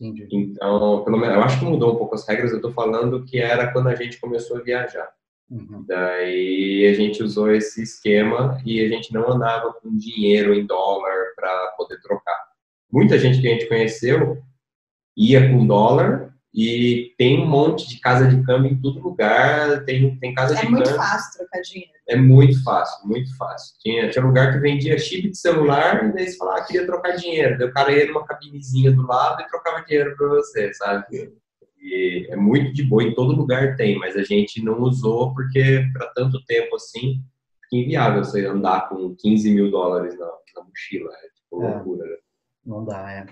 Entendi. Então, pelo menos, eu acho que mudou um pouco as regras, eu estou falando que era quando a gente começou a viajar. Uhum. Daí a gente usou esse esquema e a gente não andava com dinheiro em dólar para poder trocar. Muita gente que a gente conheceu ia com dólar e tem um monte de casa de câmbio em todo lugar. Tem, tem casa é de câmbio. É muito fácil trocar dinheiro. É muito fácil, muito fácil. Tinha, tinha lugar que vendia chip de celular e daí você falava, ah, queria trocar dinheiro. Daí o cara ia numa cabinezinha do lado e trocava dinheiro para você, sabe? E é muito de boa, em todo lugar tem, mas a gente não usou porque para tanto tempo assim, fica inviável você andar com 15 mil dólares na, na mochila. É tipo é, loucura, né? Não dá, é.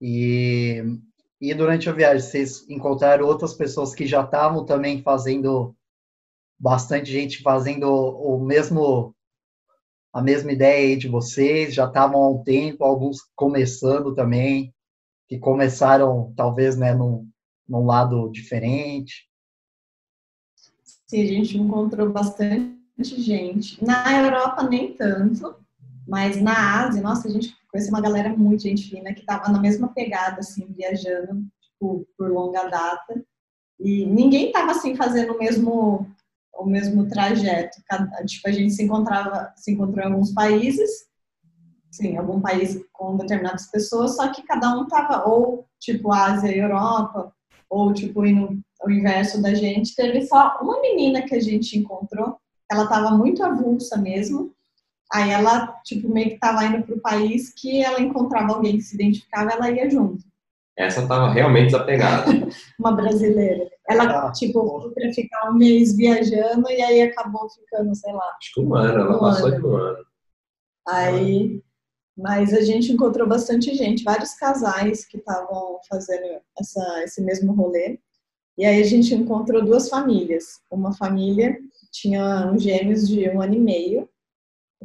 E, e durante a viagem, vocês encontraram outras pessoas que já estavam também fazendo, bastante gente fazendo o mesmo a mesma ideia aí de vocês, já estavam há um tempo, alguns começando também, que começaram talvez né, num, num lado diferente? Sim, a gente encontrou bastante gente. Na Europa, nem tanto, mas na Ásia, nossa, a gente conheceu uma galera muito gente fina que estava na mesma pegada, assim, viajando tipo, por longa data. E ninguém estava assim fazendo o mesmo o mesmo trajeto. Cada, tipo, a gente se encontrava, se encontrou em alguns países, sim, algum país com determinadas pessoas, só que cada um tava ou tipo Ásia e Europa, ou tipo indo o inverso da gente. Teve só uma menina que a gente encontrou, ela estava muito avulsa mesmo. Aí ela, tipo, meio que estava indo para o país que ela encontrava alguém que se identificava, ela ia junto. Essa estava realmente desapegada. uma brasileira. Ela, ah, tipo, foi para ficar um mês viajando e aí acabou ficando, sei lá. Acho que um ano, ela um passou ano. de um ano. Aí mas a gente encontrou bastante gente, vários casais que estavam fazendo essa, esse mesmo rolê. E aí a gente encontrou duas famílias. Uma família tinha uns gêmeos de um ano e meio.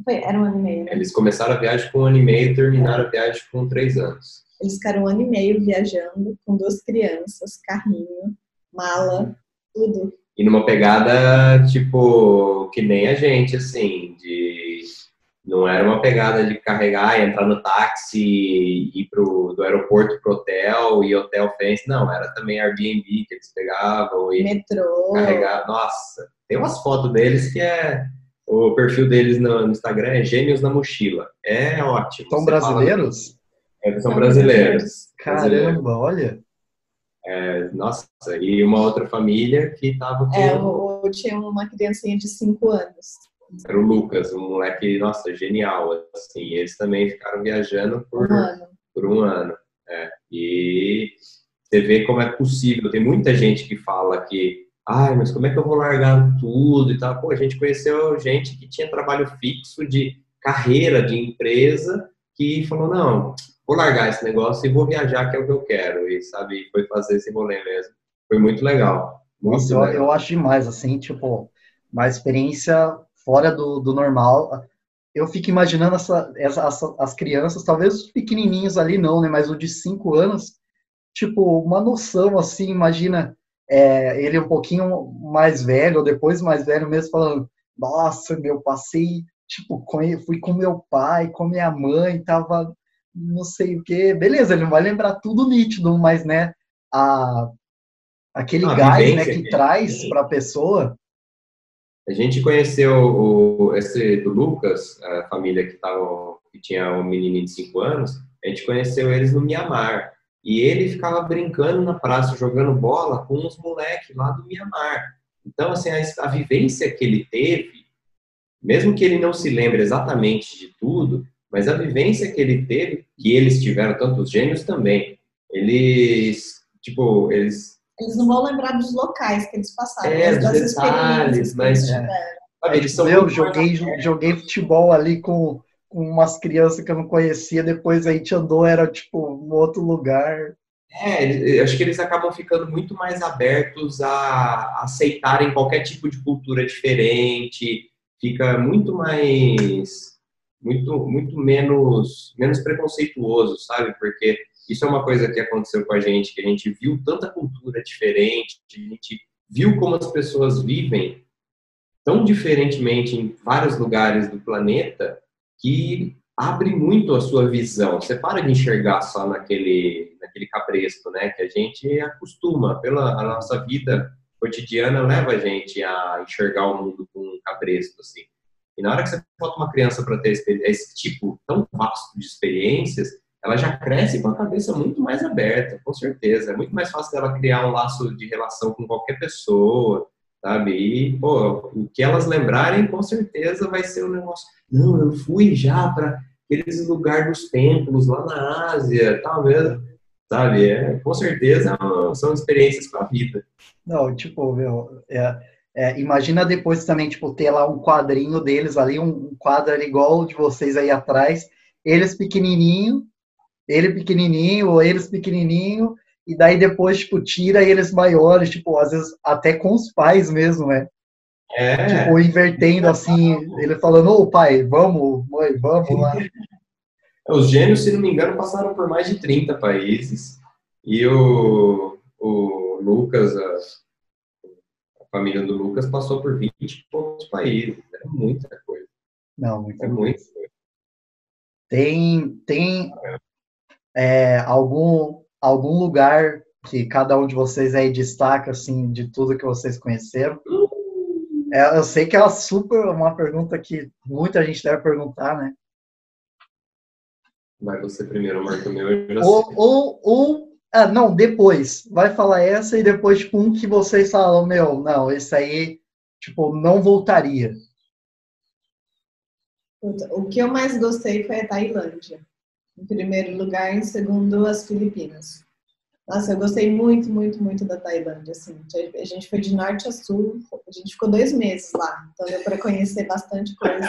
Era um ano e meio, né? Eles começaram a viagem com um ano e meio e terminaram a viagem com três anos. Eles ficaram um ano e meio viajando com duas crianças, carrinho, mala, tudo. E numa pegada, tipo, que nem a gente, assim, de Não era uma pegada de carregar, entrar no táxi, ir pro, do aeroporto pro hotel e hotel fence. Não, era também Airbnb que eles pegavam e Metrô. carregar. Nossa, tem umas fotos deles que é. O perfil deles no, no Instagram é Gêmeos na Mochila. É ótimo. São Você brasileiros? Fala, é, são brasileiros. Brasileiros. Caramba, olha. É, nossa, e uma outra família que tava com. É, o- tinha uma criancinha de 5 anos. Era o Lucas, um moleque, nossa, genial. Assim, eles também ficaram viajando por, Um ano. por um ano. é. E você vê como é possível. Tem muita gente que fala que, ai, mas como é que eu vou largar tudo e tal? Pô, a gente conheceu gente que tinha trabalho fixo de carreira, de empresa, que falou, não, vou largar esse negócio e vou viajar, que é o que eu quero. E, sabe, foi fazer esse rolê mesmo. Foi muito legal. Muito Nossa, eu, legal. eu acho demais, assim, tipo, uma experiência fora do, do normal. Eu fico imaginando essa, essa- essa- as crianças, talvez os pequenininhos ali não, né? Mas o de cinco anos, tipo, uma noção, assim, imagina é, ele um pouquinho mais velho, ou depois mais velho mesmo, falando, nossa, meu, passei, tipo, fui com meu pai, com minha mãe, tava não sei o quê. Beleza, ele não vai lembrar tudo nítido, mas, né, a, aquele gás, né, que traz para a pessoa, A gente conheceu o, esse do Lucas, a família que, tava, que tinha um menininho de 5 anos, a gente conheceu eles no Mianmar. E ele ficava brincando na praça, jogando bola com os moleques lá do Mianmar. Então, assim, a, a vivência que ele teve, mesmo que ele não se lembre exatamente de tudo, mas a vivência que ele teve, que eles tiveram, tanto os gêmeos também, eles, tipo, eles Eles não vão lembrar dos locais que eles passaram, É, dos detalhes, que mas- eles É. Sabe, eles são eu joguei, joguei futebol ali com, com umas crianças que eu não conhecia, depois a gente andou, era tipo um outro lugar. É, acho que eles acabam ficando muito mais abertos a aceitarem qualquer tipo de cultura diferente, fica muito mais, muito, muito menos, menos preconceituoso, sabe? Porque isso é uma coisa que aconteceu com a gente, que a gente viu tanta cultura diferente, a gente viu como as pessoas vivem tão diferentemente em vários lugares do planeta que abre muito a sua visão. Você para de enxergar só naquele, naquele cabresto, né? Que a gente acostuma, pela a nossa vida cotidiana leva a gente a enxergar o mundo com um cabresto, assim. E na hora que você bota uma criança para ter esse, tipo tão vasto de experiências, ela já cresce com a cabeça muito mais aberta, com certeza. É muito mais fácil dela criar um laço de relação com qualquer pessoa, sabe? E, pô, o que elas lembrarem, com certeza vai ser um negócio. Não, eu fui já para aqueles lugares dos templos lá na Ásia, tal mesmo, sabe? É, com certeza são experiências para a vida. Não, tipo, meu, é, é, imagina depois também, tipo, ter lá um quadrinho deles ali, um, quadro igual de vocês aí atrás, eles pequenininho, ele pequenininho, ou eles pequenininho, e daí depois, tipo, tira eles maiores, tipo, às vezes até com os pais mesmo, né? É, Tipo, invertendo assim, ele falando, ô pai, vamos, mãe, vamos lá. os gêmeos, se não me engano, passaram por mais de 30 países. E o, o Lucas, a, a família do Lucas, passou por 20 e poucos países. É muita coisa. Não, muito É muita coisa. Tem, tem é, algum, algum lugar que cada um de vocês aí destaca, assim, de tudo que vocês conheceram? É, eu sei que é uma super, uma pergunta que muita gente deve perguntar, né? Vai você primeiro, Marco meu, Ou, ou, ou, ah, não, depois, vai falar essa e depois, tipo, um que vocês falam, meu, não, esse aí, tipo, não voltaria. O que eu mais gostei foi a Tailândia. Em primeiro lugar, em segundo, as Filipinas. Nossa, eu gostei muito, muito, muito da Tailândia. Assim, a gente foi de norte a sul, a gente ficou dois meses lá, então deu para conhecer bastante coisa.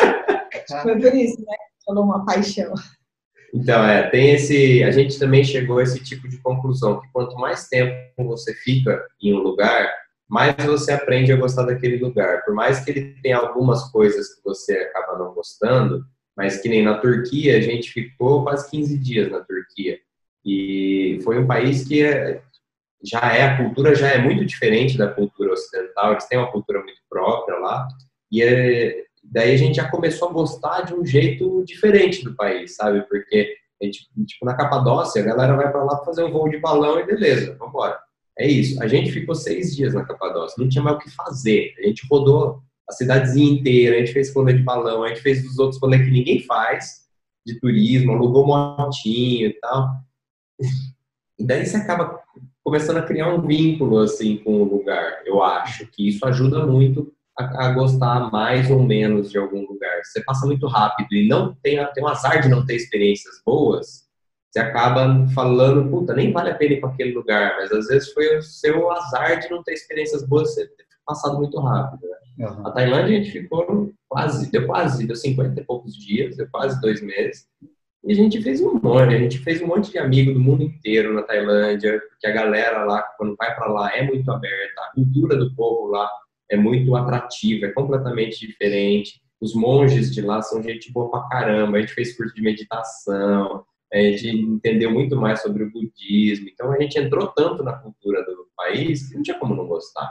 Foi por isso, né? Falou uma paixão. Então, é, tem esse. A gente também chegou a esse tipo de conclusão, que quanto mais tempo você fica em um lugar, mais você aprende a gostar daquele lugar. Por mais que ele tenha algumas coisas que você acaba não gostando, mas que nem na Turquia, a gente ficou quase 15 dias na Turquia. E foi um país que é, já é, a cultura já é muito diferente da cultura ocidental, eles têm uma cultura muito própria lá. E, é, daí a gente já começou a gostar de um jeito diferente do país, sabe? Porque a gente, tipo, na Capadócia, a galera vai para lá fazer um voo de balão e beleza, vamos embora. É isso. A gente ficou seis dias na Capadócia, não tinha mais o que fazer. A gente rodou a cidadezinha inteira, a gente fez rolê de balão, a gente fez os outros rolês que ninguém faz, de turismo, alugou motinho e tal. E daí você acaba começando a criar um vínculo, assim, com o lugar, eu acho, que isso ajuda muito a, a, gostar mais ou menos de algum lugar. Você passa muito rápido e não tem, tem um azar de não ter experiências boas, você acaba falando, puta, nem vale a pena ir para aquele lugar, mas às vezes foi o seu azar de não ter experiências boas, você passado muito rápido. Né? Uhum. A Tailândia a gente ficou quase, deu quase, deu 50 e poucos dias, deu quase dois meses. E a gente fez um monte, a gente fez um monte de amigo do mundo inteiro na Tailândia, porque a galera lá, quando vai para lá, é muito aberta, a cultura do povo lá é muito atrativa, é completamente diferente. Os monges de lá são gente boa pra caramba. A gente fez curso de meditação, a gente entendeu muito mais sobre o budismo. Então a gente entrou tanto na cultura do país que não tinha como não gostar.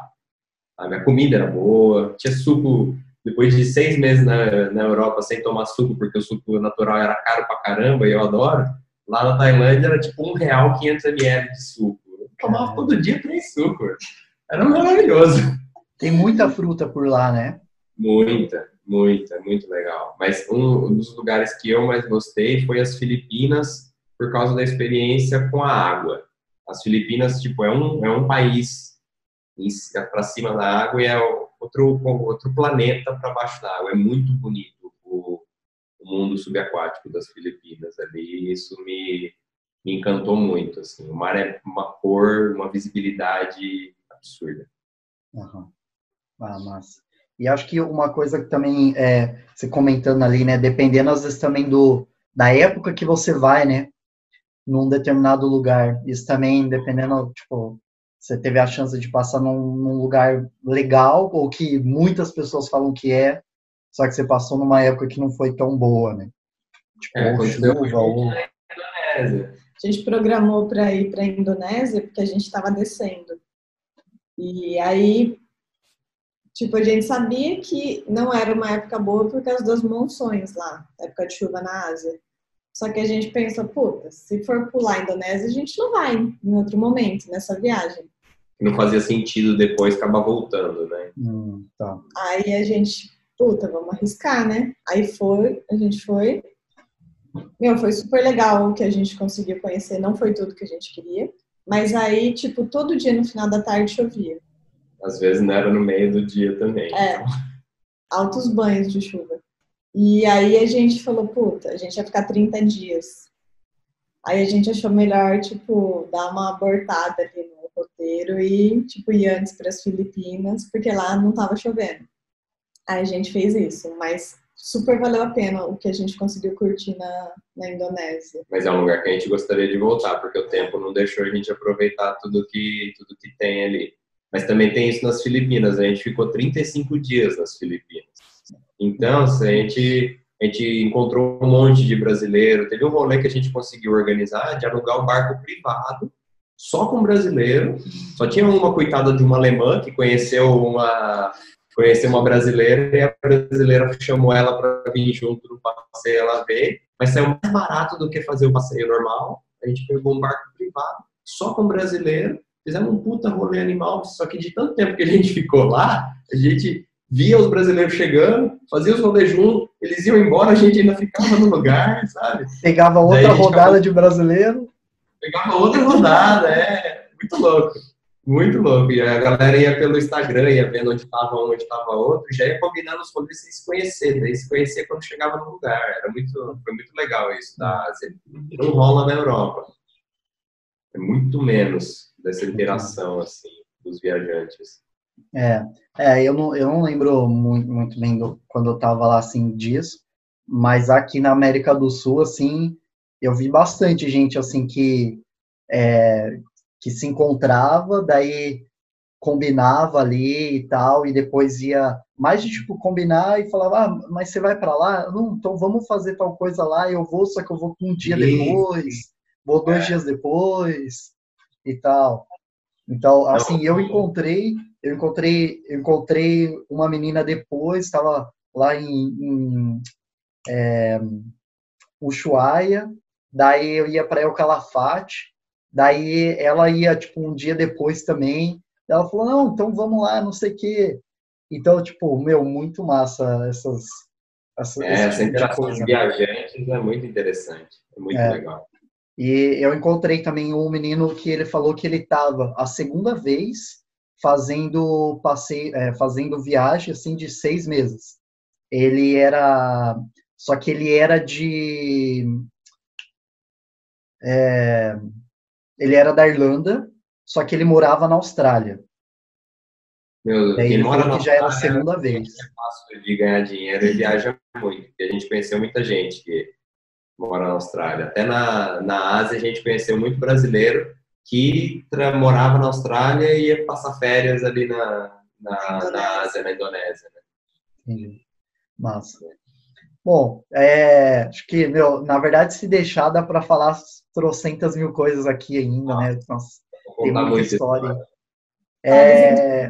A minha comida era boa, tinha suco. Depois de seis meses na, na Europa sem tomar suco, porque o suco natural era caro pra caramba e eu adoro, lá na Tailândia era tipo um real 500 ml de suco. Eu tomava todo dia três sucos. Era maravilhoso. Tem muita fruta por lá, né? Muita, muita, muito legal. Mas um dos lugares que eu mais gostei foi as Filipinas, por causa da experiência com a água. As Filipinas, tipo, é um, é um país para cima da água e é outro, outro planeta para baixo da água. É muito bonito o, o mundo subaquático das Filipinas ali. Isso me, me encantou muito. Assim. O mar é uma cor, uma visibilidade absurda. Uhum. Ah, massa. E acho que uma coisa que também, é, você comentando ali, né, dependendo às vezes também do, da época que você vai, né, num determinado lugar, isso também, dependendo, tipo, você teve a chance de passar num, num lugar legal, ou que muitas pessoas falam que é, só que você passou numa época que não foi tão boa, né? Tipo, é, ou. A gente programou para ir para a Indonésia porque a gente estava descendo. E aí Tipo, a gente sabia que não era uma época boa por causa das monções lá, época de chuva na Ásia. Só que a gente pensa, puta, se for pular a Indonésia, a gente não vai em outro momento nessa viagem. Não fazia sentido depois acabar voltando, né? Hum, tá. Aí a gente, puta, vamos arriscar, né? Aí foi, a gente foi. Meu, foi super legal o que a gente conseguiu conhecer, não foi tudo que a gente queria. Mas aí, tipo, todo dia no final da tarde chovia às vezes não era no meio do dia também. É, então. altos banhos de chuva. E aí a gente falou, puta, a gente ia ficar 30 dias. Aí a gente achou melhor, tipo, dar uma abortada ali no roteiro e, tipo, ir antes para as Filipinas, porque lá não tava chovendo. Aí a gente fez isso, mas super valeu a pena o que a gente conseguiu curtir na, na Indonésia. Mas é um lugar que a gente gostaria de voltar, porque o tempo não deixou a gente aproveitar tudo que, tudo que tem ali. Mas também tem isso nas Filipinas. A gente ficou 35 dias nas Filipinas. Então, a gente, a gente encontrou um monte de brasileiro. Teve um rolê que a gente conseguiu organizar de alugar um barco privado só com brasileiro. Só tinha uma coitada de uma alemã que conheceu uma conheceu uma brasileira e a brasileira chamou ela para vir junto no passeio, ela veio, mas saiu mais barato do que fazer o passeio normal. A gente pegou um barco privado só com brasileiro fizemos um puta rolê animal, só que de tanto tempo que a gente ficou lá, a gente via os brasileiros chegando, fazia os rolês juntos, eles iam embora, a gente ainda ficava no lugar, sabe? Pegava outra rodada acabou... de brasileiro. Pegava outra rodada, é. Muito louco. Muito louco. E a galera ia pelo Instagram, ia vendo onde estava um, onde estava outro, já ia combinando os rolês sem se conhecer. Daí se conhecer quando chegava no lugar. Era muito, foi muito legal isso da. Não rola na Europa. É muito menos dessa interação assim dos viajantes. É, é eu, não, eu não lembro muito, muito bem do, quando eu estava lá assim disso, mas aqui na América do Sul assim eu vi bastante gente assim que é, que se encontrava, daí combinava ali e tal, e depois ia mais de tipo combinar e falava, ah, mas você vai para lá? Não, então vamos fazer tal coisa lá, eu vou, só que eu vou um dia depois, vou dois é. dias depois e tal. Então, assim, eu encontrei, eu encontrei, eu encontrei uma menina depois, estava lá em, em é, Ushuaia, daí eu ia para El Calafate, daí ela ia, tipo, um dia depois também, ela falou, não, então vamos lá, não sei o quê. Então, tipo, meu, muito massa essas... essas é, essa tipo interação de viajantes é muito interessante, é muito é. legal. E eu encontrei também um menino que ele falou que ele estava a segunda vez fazendo passeio, é, fazendo viagem assim de seis meses. Ele era, só que ele era de, é, ele era da Irlanda, só que ele morava na Austrália. Meu, ele mora na já era a segunda vez. É fácil de ganhar dinheiro e viaja muito. a gente conheceu muita gente que mora na Austrália. Até na, na Ásia a gente conheceu muito brasileiro que morava na Austrália e ia passar férias ali na, na, na Ásia, na Indonésia. Né? Entendi. Massa. Bom, é, acho que, meu, na verdade, se deixar, dá para falar trocentas mil coisas aqui ainda, né? Nossa, tem muita história. É,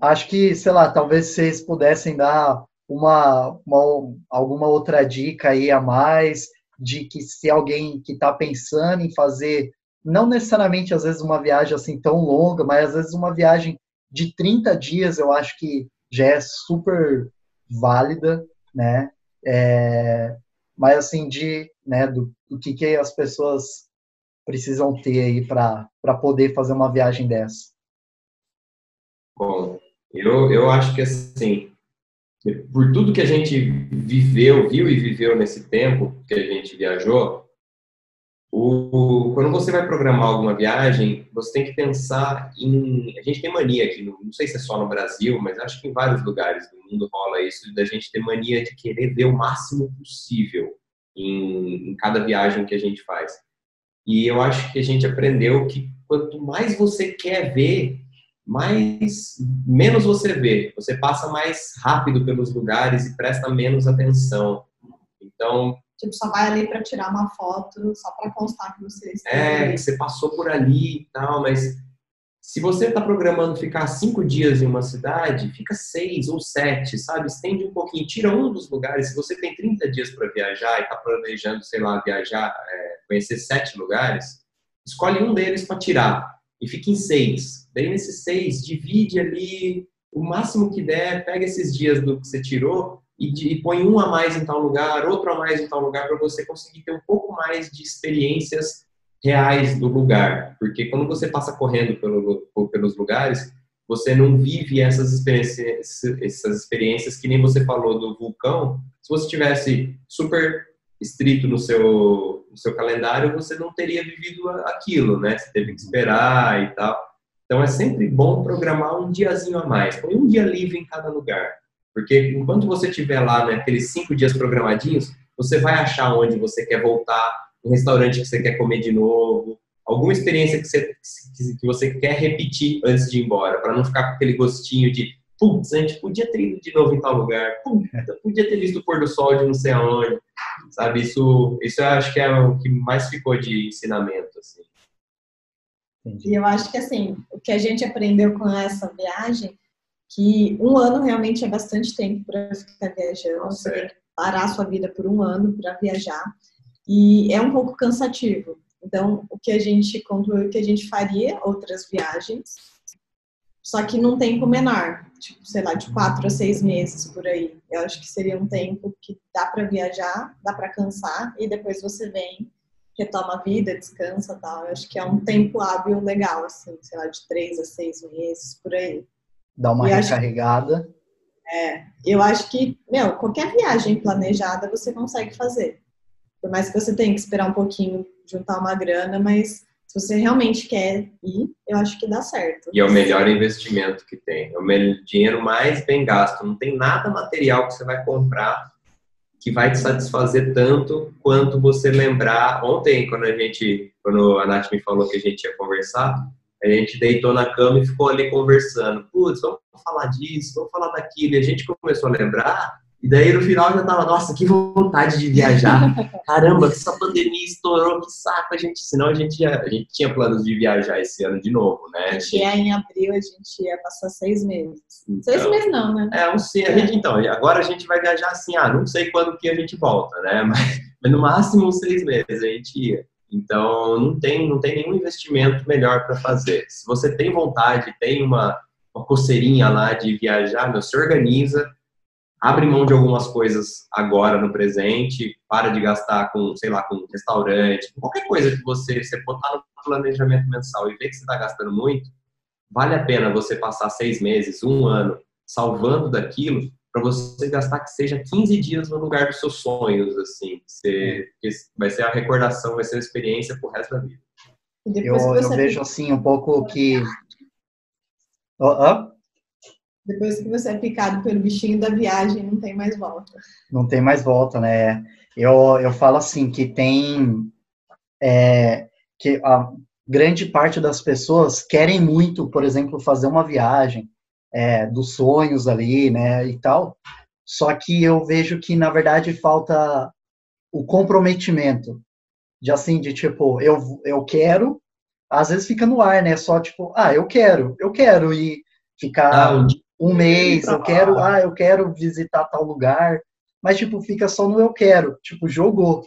acho que, sei lá, talvez vocês pudessem dar uma, uma, alguma outra dica aí a mais de que se alguém que está pensando em fazer, não necessariamente às vezes uma viagem assim tão longa, mas às vezes uma viagem de 30 dias eu acho que já é super válida, né? É, mas assim de, né, do, do que, que as pessoas precisam ter aí para poder fazer uma viagem dessa. Bom, eu, eu acho que assim, por tudo que a gente viveu, viu e viveu nesse tempo que a gente viajou, o, quando você vai programar alguma viagem, você tem que pensar em. A gente tem mania aqui, não sei se é só no Brasil, mas acho que em vários lugares do mundo rola isso, da gente ter mania de querer ver o máximo possível em, em cada viagem que a gente faz. E eu acho que a gente aprendeu que quanto mais você quer ver, mais menos você vê, você passa mais rápido pelos lugares e presta menos atenção. Então, tipo, só vai ali para tirar uma foto, só para constar que você está É, que você passou por ali e tal, mas se você está programando ficar cinco dias em uma cidade, fica seis ou sete, sabe? Estende um pouquinho, tira um dos lugares. Se você tem 30 dias para viajar e está planejando, sei lá, viajar, é, conhecer sete lugares, escolhe um deles para tirar e fica em seis. Daí, nesses seis, divide ali o máximo que der, pega esses dias do que você tirou e, de, e põe um a mais em tal lugar, outro a mais em tal lugar, para você conseguir ter um pouco mais de experiências reais do lugar. Porque quando você passa correndo pelo, pelos lugares, você não vive essas experiências, essas experiências que nem você falou do vulcão. Se você tivesse super estrito no seu, no seu calendário, você não teria vivido aquilo, né? Você teve que esperar e tal. Então é sempre bom programar um diazinho a mais, põe um dia livre em cada lugar. Porque enquanto você estiver lá naqueles né, cinco dias programadinhos, você vai achar onde você quer voltar, um restaurante que você quer comer de novo, alguma experiência que você, que você quer repetir antes de ir embora, para não ficar com aquele gostinho de putz, a gente podia ter ido de novo em tal lugar, puta, podia ter visto o pôr do sol de não sei aonde, sabe? Isso, isso eu acho que é o que mais ficou de ensinamento, assim. E eu acho que, assim, o que a gente aprendeu com essa viagem, que um ano realmente é bastante tempo para ficar viajando, você tem que parar a sua vida por um ano para viajar, e é um pouco cansativo. Então, o que a gente concluiu que a gente faria outras viagens, só que num tempo menor, tipo, sei lá, de quatro a seis meses por aí. Eu acho que seria um tempo que dá para viajar, dá para cansar e depois você vem, retoma a vida, descansa, tal. Eu acho que é um tempo hábil legal, assim, sei lá, de três a seis meses por aí. Dá uma e recarregada. Acho, é, eu acho que, meu, qualquer viagem planejada você consegue fazer. Por mais que você tenha que esperar um pouquinho, juntar uma grana, mas se você realmente quer ir, eu acho que dá certo. E é o melhor investimento que tem. É o dinheiro mais bem gasto. Não tem nada material que você vai comprar que vai te satisfazer tanto quanto você lembrar. Ontem, quando a gente, quando a Nath me falou que a gente ia conversar, a gente deitou na cama e ficou ali conversando. Putz, vamos falar disso, vamos falar daquilo. E a gente começou a lembrar E daí no final já tava, nossa, que vontade de viajar. Caramba, que essa pandemia estourou, que saco a gente. Senão a gente, ia, a gente tinha planos de viajar esse ano de novo, né? A gente ia em abril, a gente ia passar seis meses. Então, seis meses não, né? É, um sim. A gente, então, agora a gente vai viajar assim, ah, não sei quando que a gente volta, né? Mas, mas no máximo uns seis meses a gente ia. Então, não tem, não tem nenhum investimento melhor para fazer. Se você tem vontade, tem uma, uma coceirinha lá de viajar, meu, se organiza, abre mão de algumas coisas agora no presente, para de gastar com, sei lá, com restaurante, qualquer coisa que você, você botar no planejamento mensal e ver que você está gastando muito, vale a pena você passar seis meses, um ano, salvando daquilo, para você gastar que seja 15 dias no lugar dos seus sonhos, assim, você, vai ser a recordação, vai ser a experiência pro resto da vida. Eu, eu vejo, assim, um pouco que... Oh, oh? Depois que você é picado pelo bichinho da viagem, não tem mais volta. Não tem mais volta, né? Eu, eu falo assim, que tem... É, que a grande parte das pessoas querem muito, por exemplo, fazer uma viagem é, dos sonhos ali, né, e tal. Só que eu vejo que, na verdade, falta o comprometimento. De assim, de tipo, eu, eu quero, às vezes fica no ar, né? Só tipo, ah, eu quero, eu quero ir ficar ah, um mês, eu quero, ah, eu quero visitar tal lugar, mas tipo, fica só no eu quero, tipo, jogou.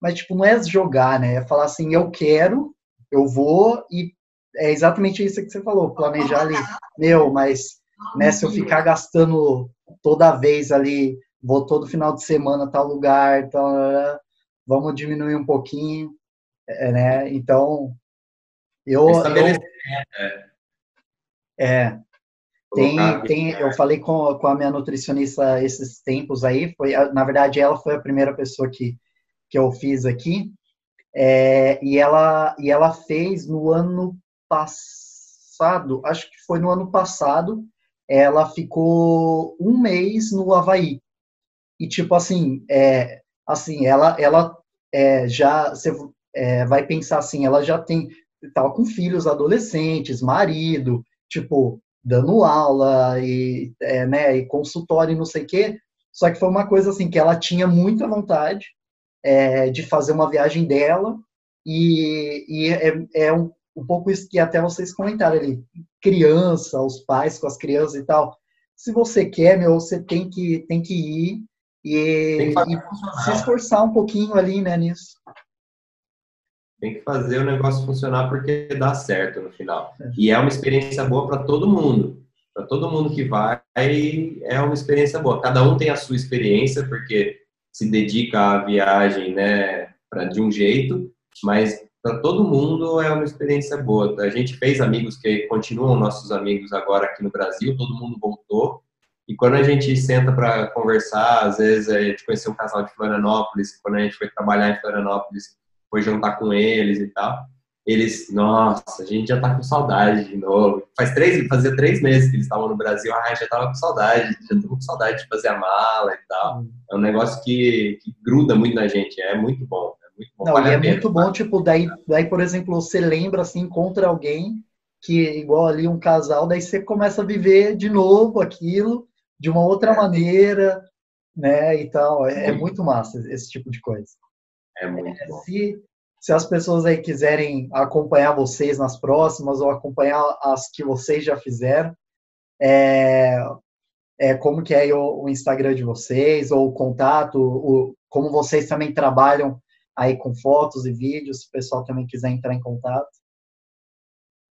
Mas tipo, não é jogar, né? É falar assim, eu quero, eu vou e é exatamente isso que você falou, planejar ali, meu, mas né, se eu ficar gastando toda vez ali, vou todo final de semana tal lugar, então vamos diminuir um pouquinho, é, né? Então eu, eu é, tem, tem, eu falei com, com a minha nutricionista esses tempos aí, foi, na verdade, ela foi a primeira pessoa que, que eu fiz aqui, é, e, ela, e ela fez no ano passado, acho que foi no ano passado, ela ficou um mês no Havaí. E, tipo assim, é, assim ela, ela é, já, você é, vai pensar assim, ela já tem, tava com filhos adolescentes, marido, tipo, dando aula e, é, né, e consultório e não sei o quê. Só que foi uma coisa assim que ela tinha muita vontade é, de fazer uma viagem dela e, e é, é um, um, pouco isso que até vocês comentaram ali, criança, os pais com as crianças e tal. Se você quer, meu, você tem que tem que ir e, e se esforçar um pouquinho ali, né, nisso. Tem que fazer o negócio funcionar porque dá certo no final. É. E é uma experiência boa para todo mundo. Para todo mundo que vai, é uma experiência boa. Cada um tem a sua experiência, porque se dedica à viagem, né, pra, de um jeito, mas para todo mundo é uma experiência boa. A gente fez amigos que continuam nossos amigos agora aqui no Brasil, todo mundo voltou. E quando a gente senta para conversar, às vezes a gente conheceu um casal de Florianópolis, quando a gente foi trabalhar em Florianópolis, foi jantar com eles e tal. Eles, nossa, a gente já tá com saudade de novo. Faz três, fazia três meses que eles estavam no Brasil, ah, já tava com saudade, já tô com saudade de fazer a mala e tal. É um negócio que, que gruda muito na gente, é muito bom. Muito bom. Não, e é muito bom, tipo, daí, daí, por exemplo, você lembra, assim, encontra alguém que, igual ali um casal, daí você começa a viver de novo aquilo, de uma outra é. maneira, né, e tal. É, é muito massa esse tipo de coisa. É muito é, se, se as pessoas aí quiserem acompanhar vocês nas próximas ou acompanhar as que vocês já fizeram, é, é como que é o, o, Instagram de vocês ou o contato, o, como vocês também trabalham aí com fotos e vídeos, se o pessoal também quiser entrar em contato.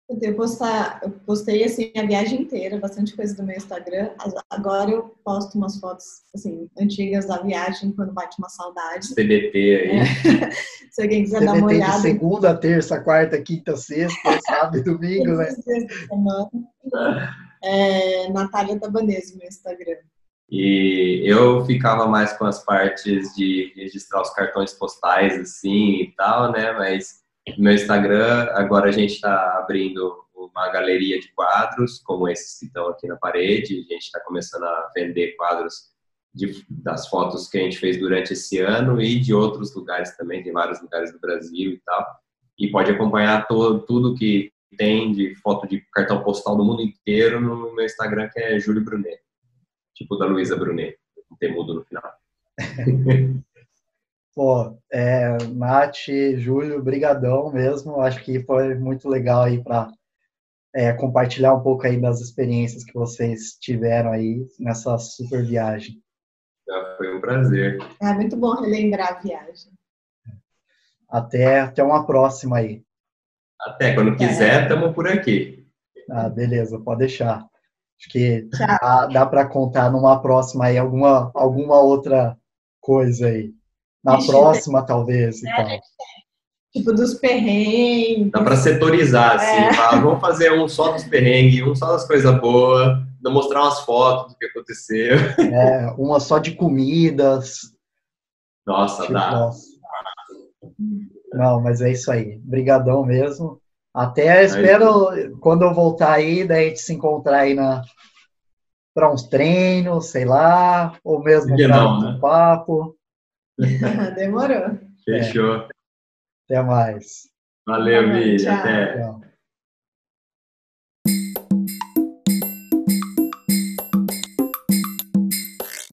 Eu, postar, eu postei assim a viagem inteira, bastante coisa do meu Instagram. Agora eu posto umas fotos assim antigas da viagem quando bate uma saudade. TBT aí. É. Se alguém quiser dar uma olhada. segunda, terça, quarta, quinta, sexta, sábado e domingo, né? É, Natália Tabanese, meu Instagram. E eu ficava mais com as partes de registrar os cartões postais assim e tal, né? Mas no meu Instagram, agora a gente está abrindo uma galeria de quadros, como esses que estão aqui na parede. A gente está começando a vender quadros de, das fotos que a gente fez durante esse ano e de outros lugares também, tem vários lugares do Brasil e tal. E pode acompanhar todo, tudo que tem de foto de cartão postal do mundo inteiro no meu Instagram, que é Júlio Brunet, tipo da Luísa Brunet. temudo no final. Pô, é, Nath, Júlio, brigadão mesmo. Acho que foi muito legal aí para é, compartilhar um pouco aí das experiências que vocês tiveram aí nessa super viagem. foi um prazer. É muito bom relembrar a viagem. Até, até uma próxima aí. Até, quando quiser, estamos por aqui. Ah, beleza, pode deixar. Acho que dá, dá para contar numa próxima aí alguma, alguma outra coisa aí. Na Ixi, próxima, talvez. É, então. Tipo, dos perrengues. Dá para setorizar, assim. É. Ah, vamos fazer um só dos perrengues, um só das coisas boas, mostrar umas fotos do que aconteceu. É, uma só de comidas. Nossa, tipo, dá. Nossa. Não, mas é isso aí. Brigadão mesmo. Até espero, aí. quando eu voltar aí, daí a gente se encontrar aí na para uns treinos, sei lá, ou mesmo para um né? papo. Demorou. Fechou. Até mais. Valeu, Vi. Até. Tchau.